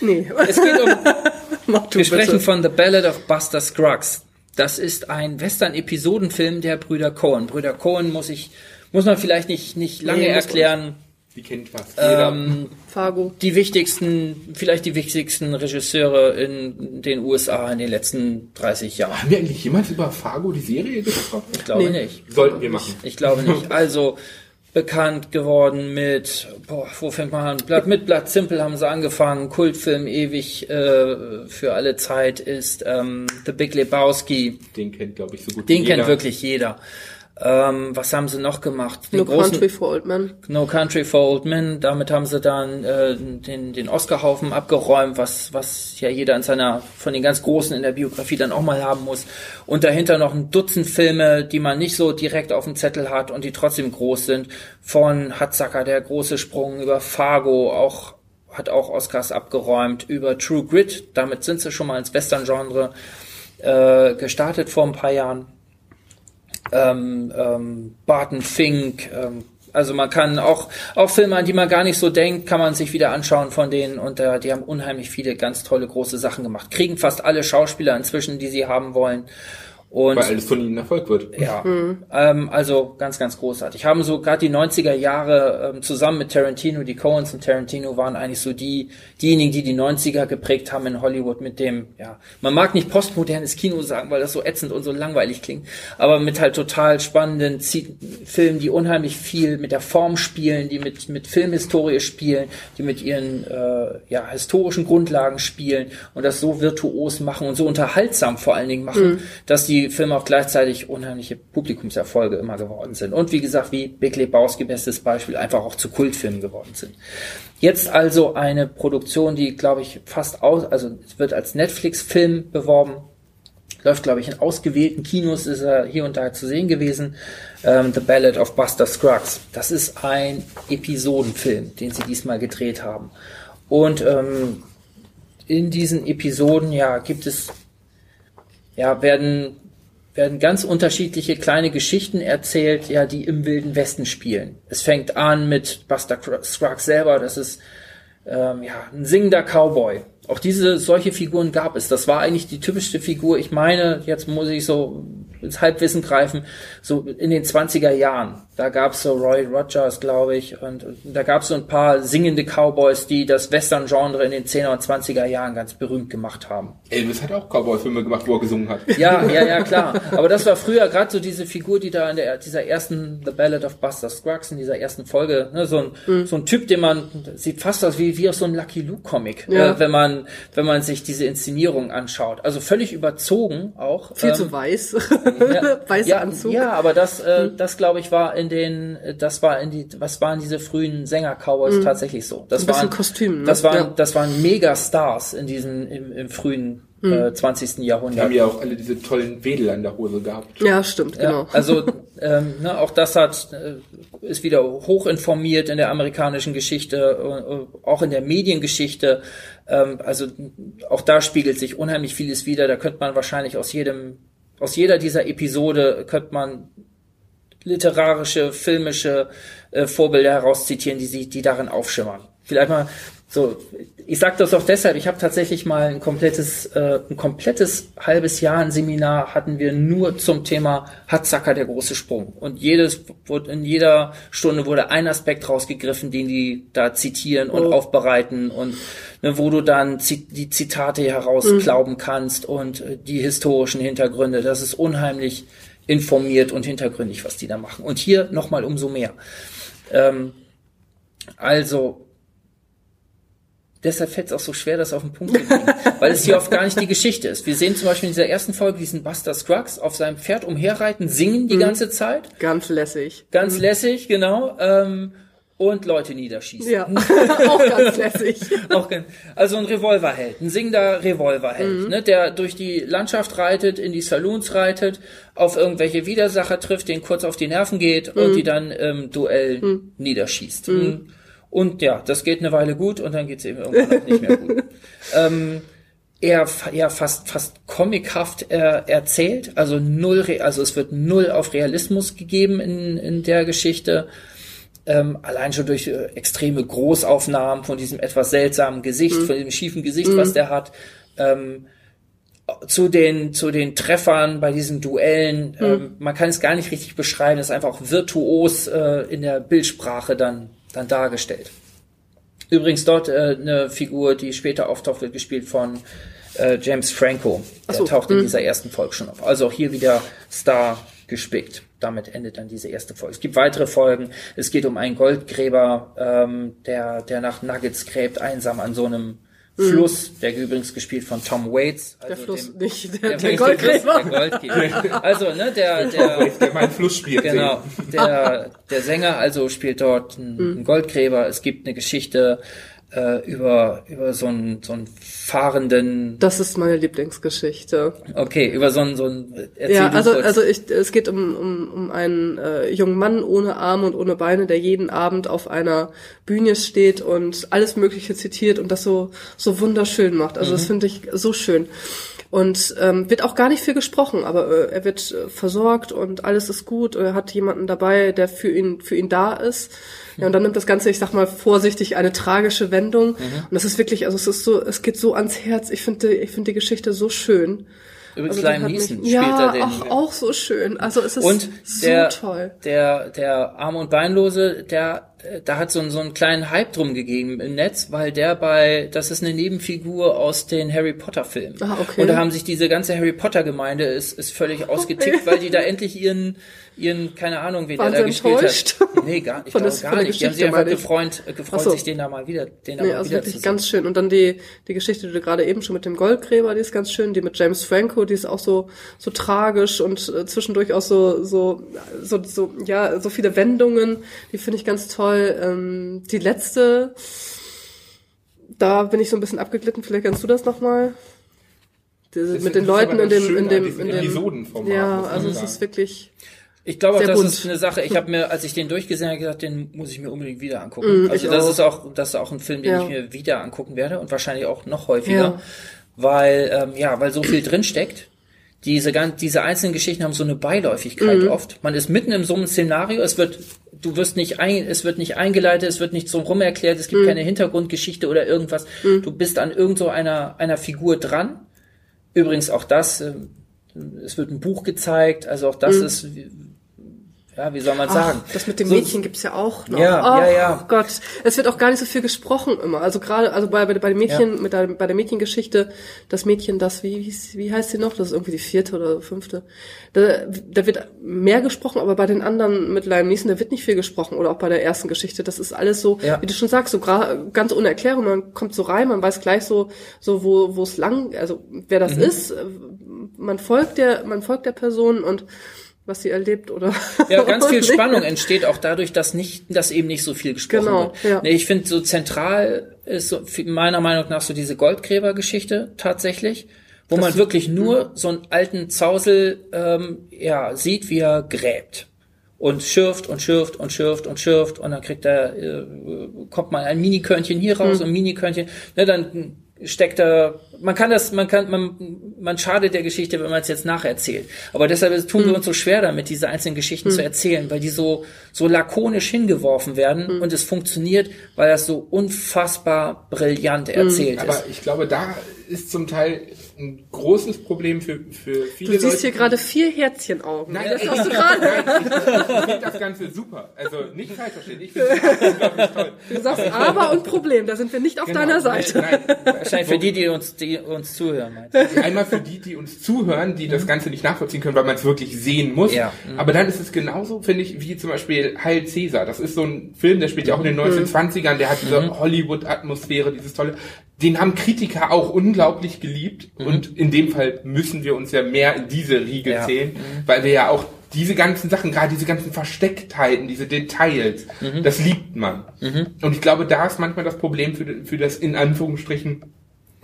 Nee. Es geht um [laughs] Mach du Wir sprechen bitte. von The Ballad of Buster Scruggs. Das ist ein Western-Episodenfilm der Brüder Cohen. Brüder Cohen muss ich, muss man vielleicht nicht, nicht lange Nee, erklären. Die kennt fast jeder. Ähm, Fargo. die wichtigsten, vielleicht die wichtigsten Regisseure in den USA in den letzten 30 Jahren. Haben wir eigentlich jemals über Fargo die Serie gesprochen? Ich glaube Nee. nicht. Sollten wir machen. Ich glaube nicht. Also bekannt geworden mit, boah, wo fängt man an? Blatt, mit Blatt Simple haben sie angefangen. Kultfilm ewig äh, für alle Zeit ist ähm, The Big Lebowski. Den kennt, glaube ich, so gut Den kennt wirklich jeder. Ähm, was haben sie noch gemacht? Den No großen- Country for Old Men. No Country for Old Men. Damit haben sie dann äh, den, den Oscarhaufen abgeräumt, was, was ja jeder in seiner, von den ganz Großen in der Biografie dann auch mal haben muss. Und dahinter noch ein Dutzend Filme, die man nicht so direkt auf dem Zettel hat und die trotzdem groß sind. Von Hatzacker, der große Sprung, über Fargo, auch hat auch Oscars abgeräumt, über True Grit. Damit sind sie schon mal ins Western-Genre äh, gestartet vor ein paar Jahren ähm, ähm, Barton Fink. Ähm, also man kann auch auch Filme, an die man gar nicht so denkt, kann man sich wieder anschauen von denen und äh, die haben unheimlich viele ganz tolle große Sachen gemacht. Kriegen fast alle Schauspieler inzwischen, die sie haben wollen. Und Weil alles von ihnen Erfolg wird. ja, ähm, also ganz, ganz großartig. Haben so gerade die 90er Jahre ähm, zusammen mit Tarantino, die Coens und Tarantino waren eigentlich so die, diejenigen, die die 90er geprägt haben in Hollywood mit dem, ja, man mag nicht postmodernes Kino sagen, weil das so ätzend und so langweilig klingt, aber mit halt total spannenden Zie- Filmen, die unheimlich viel mit der Form spielen, die mit, mit Filmhistorie spielen, die mit ihren, äh, ja, historischen Grundlagen spielen und das so virtuos machen und so unterhaltsam vor allen Dingen machen, dass die Filme auch gleichzeitig unheimliche Publikumserfolge immer geworden sind. Und wie gesagt, wie Big Lebowski, bestes Beispiel, einfach auch zu Kultfilmen geworden sind. Jetzt also eine Produktion, die, glaube ich, fast aus, also es wird als Netflix-Film beworben, läuft, glaube ich, in ausgewählten Kinos, ist er hier und da zu sehen gewesen. Ähm, The Ballad of Buster Scruggs. Das ist ein Episodenfilm, den sie diesmal gedreht haben. Und ähm, in diesen Episoden, ja, gibt es, ja, werden, werden ganz unterschiedliche kleine Geschichten erzählt, ja, die im Wilden Westen spielen. Es fängt an mit Buster Scruggs selber, das ist ähm, ja, ein singender Cowboy. Auch diese solche Figuren gab es. Das war eigentlich die typischste Figur. Ich meine, jetzt muss ich so ins Halbwissen greifen, so in den 20er Jahren. Da gab's so Roy Rogers, glaube ich, und, und da gab's so ein paar singende Cowboys, die das Western-Genre in den 10er und 20er Jahren ganz berühmt gemacht haben. Elvis hat auch Cowboy-Filme gemacht, wo er gesungen hat. Ja, ja, ja, [laughs] klar. Aber das war früher gerade so diese Figur, die da in der, dieser ersten The Ballad of Buster Scruggs, in dieser ersten Folge, ne, so ein, Mhm. so ein Typ, den man, sieht fast aus wie, wie aus so einem Lucky Luke Comic, Ja. äh, wenn man, wenn man sich diese Inszenierung anschaut. Also völlig überzogen auch. Viel ähm, zu weiß. Ja, [laughs] Weißer ja, Anzug. Ja, aber das, äh, das glaube ich war in den, das war in die, was waren diese frühen Sänger-Cowboys tatsächlich so. Das Mhm. Ein bisschen waren Kostüm, ne? Das waren, Ja. das waren Megastars in diesen im, im frühen Mhm. äh, 20. Die Jahrhundert. haben ja auch alle diese tollen Wedel an der Hose gehabt. Ja, stimmt, genau. Ja, also [laughs] ähm, ne, auch das hat äh, ist wieder hoch informiert in der amerikanischen Geschichte, äh, auch in der Mediengeschichte. Ähm, also auch da spiegelt sich unheimlich vieles wieder. Da könnte man wahrscheinlich aus jedem aus jeder dieser Episode könnte man literarische, filmische äh, Vorbilder herauszitieren, die sie, die darin aufschimmern. Vielleicht mal so, ich sage das auch deshalb, ich habe tatsächlich mal ein komplettes, äh, ein komplettes halbes Jahr ein Seminar hatten wir nur zum Thema Hatzacker der große Sprung. Und jedes wurde, in jeder Stunde wurde ein Aspekt rausgegriffen, den die da zitieren und Oh. aufbereiten und ne, wo du dann zi die Zitate herausklauben kannst und äh, die historischen Hintergründe. Das ist unheimlich informiert und hintergründig, was die da machen. Und hier nochmal umso mehr. Ähm, also, deshalb fällt es auch so schwer, das auf den Punkt zu bringen, weil es hier oft gar nicht die Geschichte ist. Wir sehen zum Beispiel in dieser ersten Folge diesen Buster Scruggs auf seinem Pferd umherreiten, singen die ganze Zeit. Ganz lässig. Ganz lässig, genau. Ähm, und Leute niederschießen. Ja, [laughs] auch ganz lässig. [laughs] Auch gen- also ein Revolverheld, ein singender Revolverheld, ne, der durch die Landschaft reitet, in die Saloons reitet, auf irgendwelche Widersacher trifft, den kurz auf die Nerven geht und die dann im Duell niederschießt. Und ja, das geht eine Weile gut und dann geht's eben irgendwann auch nicht mehr gut. [laughs] ähm, fa- ja fast fast comichaft äh, erzählt, also null, also es wird null auf Realismus gegeben in in der Geschichte. Ähm, allein schon durch äh, extreme Großaufnahmen von diesem etwas seltsamen Gesicht, von diesem schiefen Gesicht, was der hat, ähm, zu den zu den Treffern bei diesen Duellen, ähm, man kann es gar nicht richtig beschreiben, es ist einfach virtuos äh, in der Bildsprache dann dann dargestellt. Übrigens dort äh, eine Figur, die später auftaucht, wird gespielt von äh, James Franco. Der so, taucht in dieser ersten Folge schon auf. Also auch hier wieder Star gespickt. Damit endet dann diese erste Folge. Es gibt weitere Folgen. Es geht um einen Goldgräber, ähm, der, der nach Nuggets gräbt, einsam an so einem Fluss, der übrigens gespielt von Tom Waits. Also Der Fluss, dem, nicht der, [laughs] der, der der Goldgräber. Goldgräber. Also, ne, der, der, Der meinen Fluss spielt. Genau. [laughs] Der, der Sänger also spielt dort einen, einen Goldgräber. Es gibt eine Geschichte äh, über über so einen so einen fahrenden, Das ist meine Lieblingsgeschichte. okay, über so einen so einen erzähl Ja, also, kurz. also ich, es geht um, um, um einen äh, jungen Mann ohne Arme und ohne Beine, der jeden Abend auf einer Bühne steht und alles Mögliche zitiert und das so, so wunderschön macht. Also das finde ich so schön. Und ähm, wird auch gar nicht viel gesprochen, aber äh, er wird äh, versorgt und alles ist gut. Und er hat jemanden dabei, der für ihn für ihn da ist. Ja, und dann nimmt das Ganze, ich sag mal vorsichtig, eine tragische Wendung. Und das ist wirklich, also es ist so, es geht so ans Herz. Ich finde, ich finde die Geschichte so schön. Übrigens Also hat Neeson mich- ja, den ach, auch so schön. Also es ist und so der, toll. der der arme und beinlose, der da hat so einen so einen kleinen Hype drum gegeben im Netz, weil der bei das ist eine Nebenfigur aus den Harry Potter Filmen. Ah, okay. Und da haben sich diese ganze Harry Potter Gemeinde ist ist völlig [laughs] ausgetickt, weil die da endlich ihren ihren keine Ahnung, wen Waren der da gespielt enttäuscht? hat. [laughs] Nee, gar glaube der- gar nicht. Die haben sich einfach gefreut, äh, gefreut so. sich den da mal wieder den da Nee, mal also wieder wirklich ganz schön. Und dann die, die Geschichte, die du gerade eben schon mit dem Goldgräber, die ist ganz schön. Die mit James Franco, die ist auch so, so tragisch und äh, zwischendurch auch so, so, so, so, ja, so viele Wendungen. Die finde ich ganz toll. Ähm, die letzte, da bin ich so ein bisschen abgeglitten. Vielleicht kannst du das nochmal. Mit den Leuten in dem, in dem, in dem, Episodenformat, ja, also es ist wirklich, Ich glaube das bunt. ist eine Sache. Ich habe mir, als ich den durchgesehen habe, gesagt, den muss ich mir unbedingt wieder angucken. Mm, also das auch. ist auch, das ist auch ein Film, den Ja. ich mir wieder angucken werde und wahrscheinlich auch noch häufiger, Ja. weil ähm, ja, weil so viel drin steckt. Diese diese einzelnen Geschichten haben so eine Beiläufigkeit Mhm. oft. Man ist mitten in so einem Szenario. Es wird, du wirst nicht ein, es wird nicht eingeleitet, es wird nicht so rum erklärt. Es gibt Mhm. keine Hintergrundgeschichte oder irgendwas. Du bist an irgend so einer einer Figur dran. Übrigens auch das. ähm, es wird ein Buch gezeigt, also auch das Mhm. ist, ja, wie soll man sagen? Das mit dem So- Mädchen gibt's ja auch noch. Ja, oh, ja, ja. Gott, es wird auch gar nicht so viel gesprochen immer. Also gerade, also bei, bei, bei dem Mädchen, mit der, bei der Mädchengeschichte, das Mädchen, das, wie, wie, wie heißt sie noch? Das ist irgendwie die vierte oder fünfte. Da, da wird mehr gesprochen, aber bei den anderen mit Liam Neeson, da wird nicht viel gesprochen. Oder auch bei der ersten Geschichte. Das ist alles so, Ja. wie du schon sagst, so ganz ohne Erklärung. Man kommt so rein, man weiß gleich so, so wo, wo es lang, also wer Mhm. das ist. Man folgt der, man folgt der Person und was sie erlebt oder Ja, [laughs] ganz viel. Spannung entsteht auch dadurch, dass nicht, dass eben nicht so viel gesprochen Genau, wird. ja. Nee, ich finde so zentral ist so, meiner Meinung nach so diese Goldgräbergeschichte tatsächlich, wo man wirklich Mhm. nur so einen alten Zausel ähm, ja sieht, wie er gräbt und schürft und schürft und schürft und schürft und dann kriegt er äh, kommt mal ein Minikörnchen hier Mhm. raus und ein Minikörnchen, ne, dann steckt er, man kann das, man kann, man, man schadet der Geschichte, wenn man es jetzt nacherzählt. Aber deshalb tun wir uns so schwer damit, diese einzelnen Geschichten zu erzählen, weil die so, so lakonisch hingeworfen werden und es funktioniert, weil das so unfassbar brillant erzählt Aber ist. ich glaube, da ist zum Teil ein großes Problem für, für viele Du siehst Leute. hier gerade vier Herzchenaugen. Nein, das hast du [laughs] gerade. Ich finde das Ganze super. Also nicht falsch verstehen. Ich finde das unglaublich toll. Du sagst aber und Problem, da sind wir nicht auf Genau. deiner Seite. Nein, nein. Wahrscheinlich für die, die uns, die uns zuhören. meinst du? [laughs] Einmal für die, die uns zuhören, die das Ganze nicht nachvollziehen können, weil man es wirklich sehen muss. Ja. Mhm. Aber dann ist es genauso, finde ich, wie zum Beispiel Heil Caesar. Das ist so ein Film, der spielt ja auch in den 1920ern, der hat diese Mhm. Hollywood-Atmosphäre, dieses tolle. Den haben Kritiker auch unglaublich geliebt. Mhm. Und in dem Fall müssen wir uns ja mehr in diese Riege Ja. Mhm. zählen, weil wir ja auch diese ganzen Sachen, gerade diese ganzen Verstecktheiten, diese Details, Mhm. das liebt man. Und ich glaube, da ist manchmal das Problem für, für das in Anführungsstrichen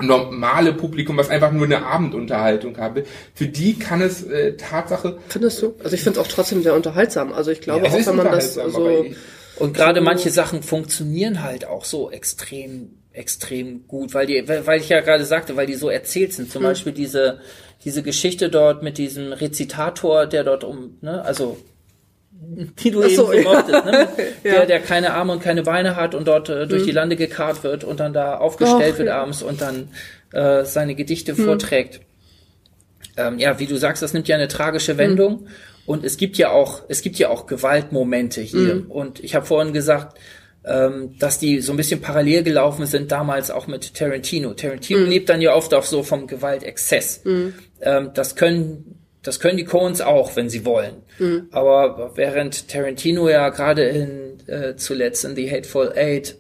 normale Publikum, was einfach nur eine Abendunterhaltung habe, für die kann es äh, Tatsache, Findest du? Also ich finde es auch trotzdem sehr unterhaltsam. Also ich glaube es auch, wenn man das so. Und gerade manche Sachen funktionieren halt auch so extrem, extrem gut, weil die, weil ich ja gerade sagte, weil die so erzählt sind. Zum Beispiel diese, diese Geschichte dort mit diesem Rezitator, der dort um, ne, also die du Ach eben so, ja. mochtest, ne? [laughs] Ja. der, der keine Arme und keine Beine hat und dort äh, durch die Lande gekarrt wird und dann da aufgestellt Och, wird ja. abends und dann äh, seine Gedichte vorträgt. Ähm, ja, wie du sagst, das nimmt ja eine tragische Wendung. Und es gibt ja auch, es gibt ja auch Gewaltmomente hier. Und ich habe vorhin gesagt, ähm, dass die so ein bisschen parallel gelaufen sind damals auch mit Tarantino. Tarantino lebt dann ja oft auch so vom Gewaltexzess. Ähm, das können das können die Coens auch, wenn sie wollen. Aber während Tarantino ja gerade in äh, zuletzt in The Hateful Eight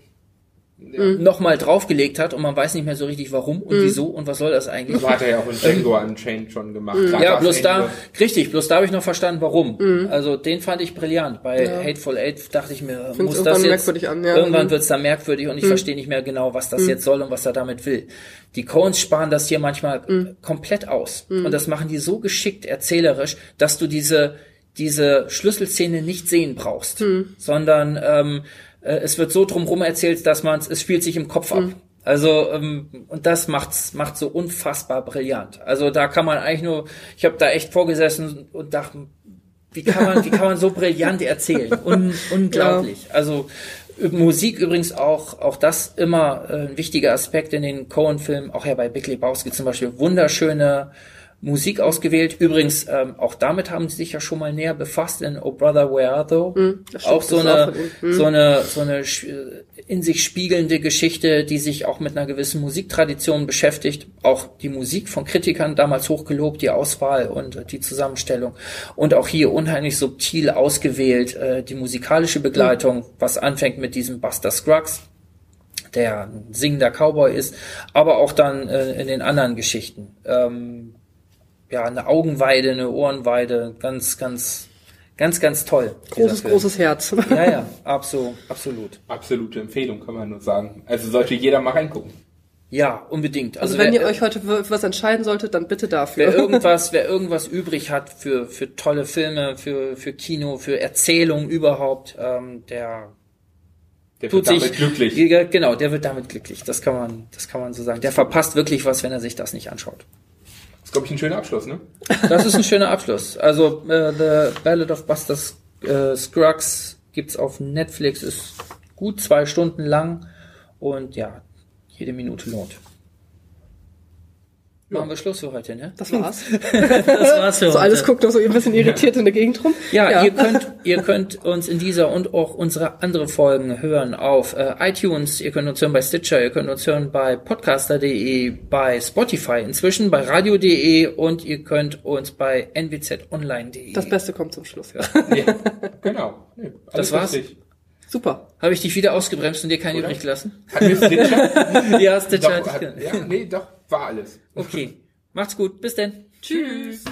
nochmal draufgelegt hat und man weiß nicht mehr so richtig warum und wieso und was soll das eigentlich. so hat er ja auch in Django Unchained schon gemacht. Mhm. Ja, bloß da, richtig, bloß da habe ich noch verstanden, warum. Mhm. Also den fand ich brillant. Bei Hateful Eight dachte ich mir, muss irgendwann das jetzt, merkwürdig an, ja. irgendwann Mhm. wird's da merkwürdig und ich verstehe nicht mehr genau, was das jetzt soll und was er damit will. Die Coens sparen das hier manchmal Mhm. komplett aus. Und das machen die so geschickt erzählerisch, dass du diese, diese Schlüsselszene nicht sehen brauchst, Mhm. sondern ähm, äh, es wird so drumherum erzählt, dass man es spielt sich im Kopf ab. Mhm. Also ähm, und das macht's macht so unfassbar brillant. Also da kann man eigentlich nur, ich habe da echt vorgesessen und dachte, wie kann man wie kann man so brillant erzählen? [laughs] Un, unglaublich. Also äh, Musik übrigens auch auch das immer äh, ein wichtiger Aspekt in den Cohen-Filmen, auch ja bei Big Lebowski zum Beispiel wunderschöne Musik ausgewählt. Übrigens, ähm, auch damit haben sie sich ja schon mal näher befasst in Oh Brother, Where Art Thou? Stimmt, auch so eine. Hm. so eine, so eine sch- in sich spiegelnde Geschichte, die sich auch mit einer gewissen Musiktradition beschäftigt. Auch die Musik von Kritikern damals hochgelobt, die Auswahl und die Zusammenstellung. Und auch hier unheimlich subtil ausgewählt, äh, die musikalische Begleitung, Hm. was anfängt mit diesem Buster Scruggs der ein singender Cowboy ist, aber auch dann äh, in den anderen Geschichten. Ähm, ja, eine Augenweide, eine Ohrenweide, ganz, ganz, ganz, ganz toll. Großes, großes Herz. Ja, ja, absolut, absolut. Absolute Empfehlung, kann man nur sagen. Also sollte jeder mal reingucken. Ja, unbedingt. Also, Also, wenn wer, ihr euch heute für was entscheiden solltet, dann bitte wer dafür. [laughs] irgendwas, wer irgendwas übrig hat für, für tolle Filme, für, für Kino, für Erzählung überhaupt, ähm, der Der tut wird sich damit glücklich. Genau, der wird damit glücklich. Das kann man, das kann man so sagen. Der verpasst wirklich was, wenn er sich das nicht anschaut. Glaube ich, ein schöner Abschluss, ne? Das ist ein schöner Abschluss. Also äh, The Ballad of Buster äh, Scruggs gibt's auf Netflix, ist gut zwei Stunden lang und ja, jede Minute lohnt. Machen wir Schluss für heute, ne? Das war's. [laughs] Das war's für So heute. alles guckt noch so ein bisschen irritiert in der Gegend rum. Ja, Ihr, könnt, ihr könnt uns in dieser und auch unsere andere Folgen hören auf äh, iTunes, ihr könnt uns hören bei Stitcher, ihr könnt uns hören bei podcaster.de, bei Spotify inzwischen, bei radio.de und ihr könnt uns bei nwzonline.de. Das Beste kommt zum Schluss. Ja, [laughs] genau. Nee, alles Das war's? richtig. Super. Habe ich dich wieder ausgebremst und dir keinen übrig gelassen? Hat mir Stitcher? [laughs] ja, Stitcher doch, hat, ja, nee, doch, war alles. Okay. Macht's gut. Bis denn. Tschüss.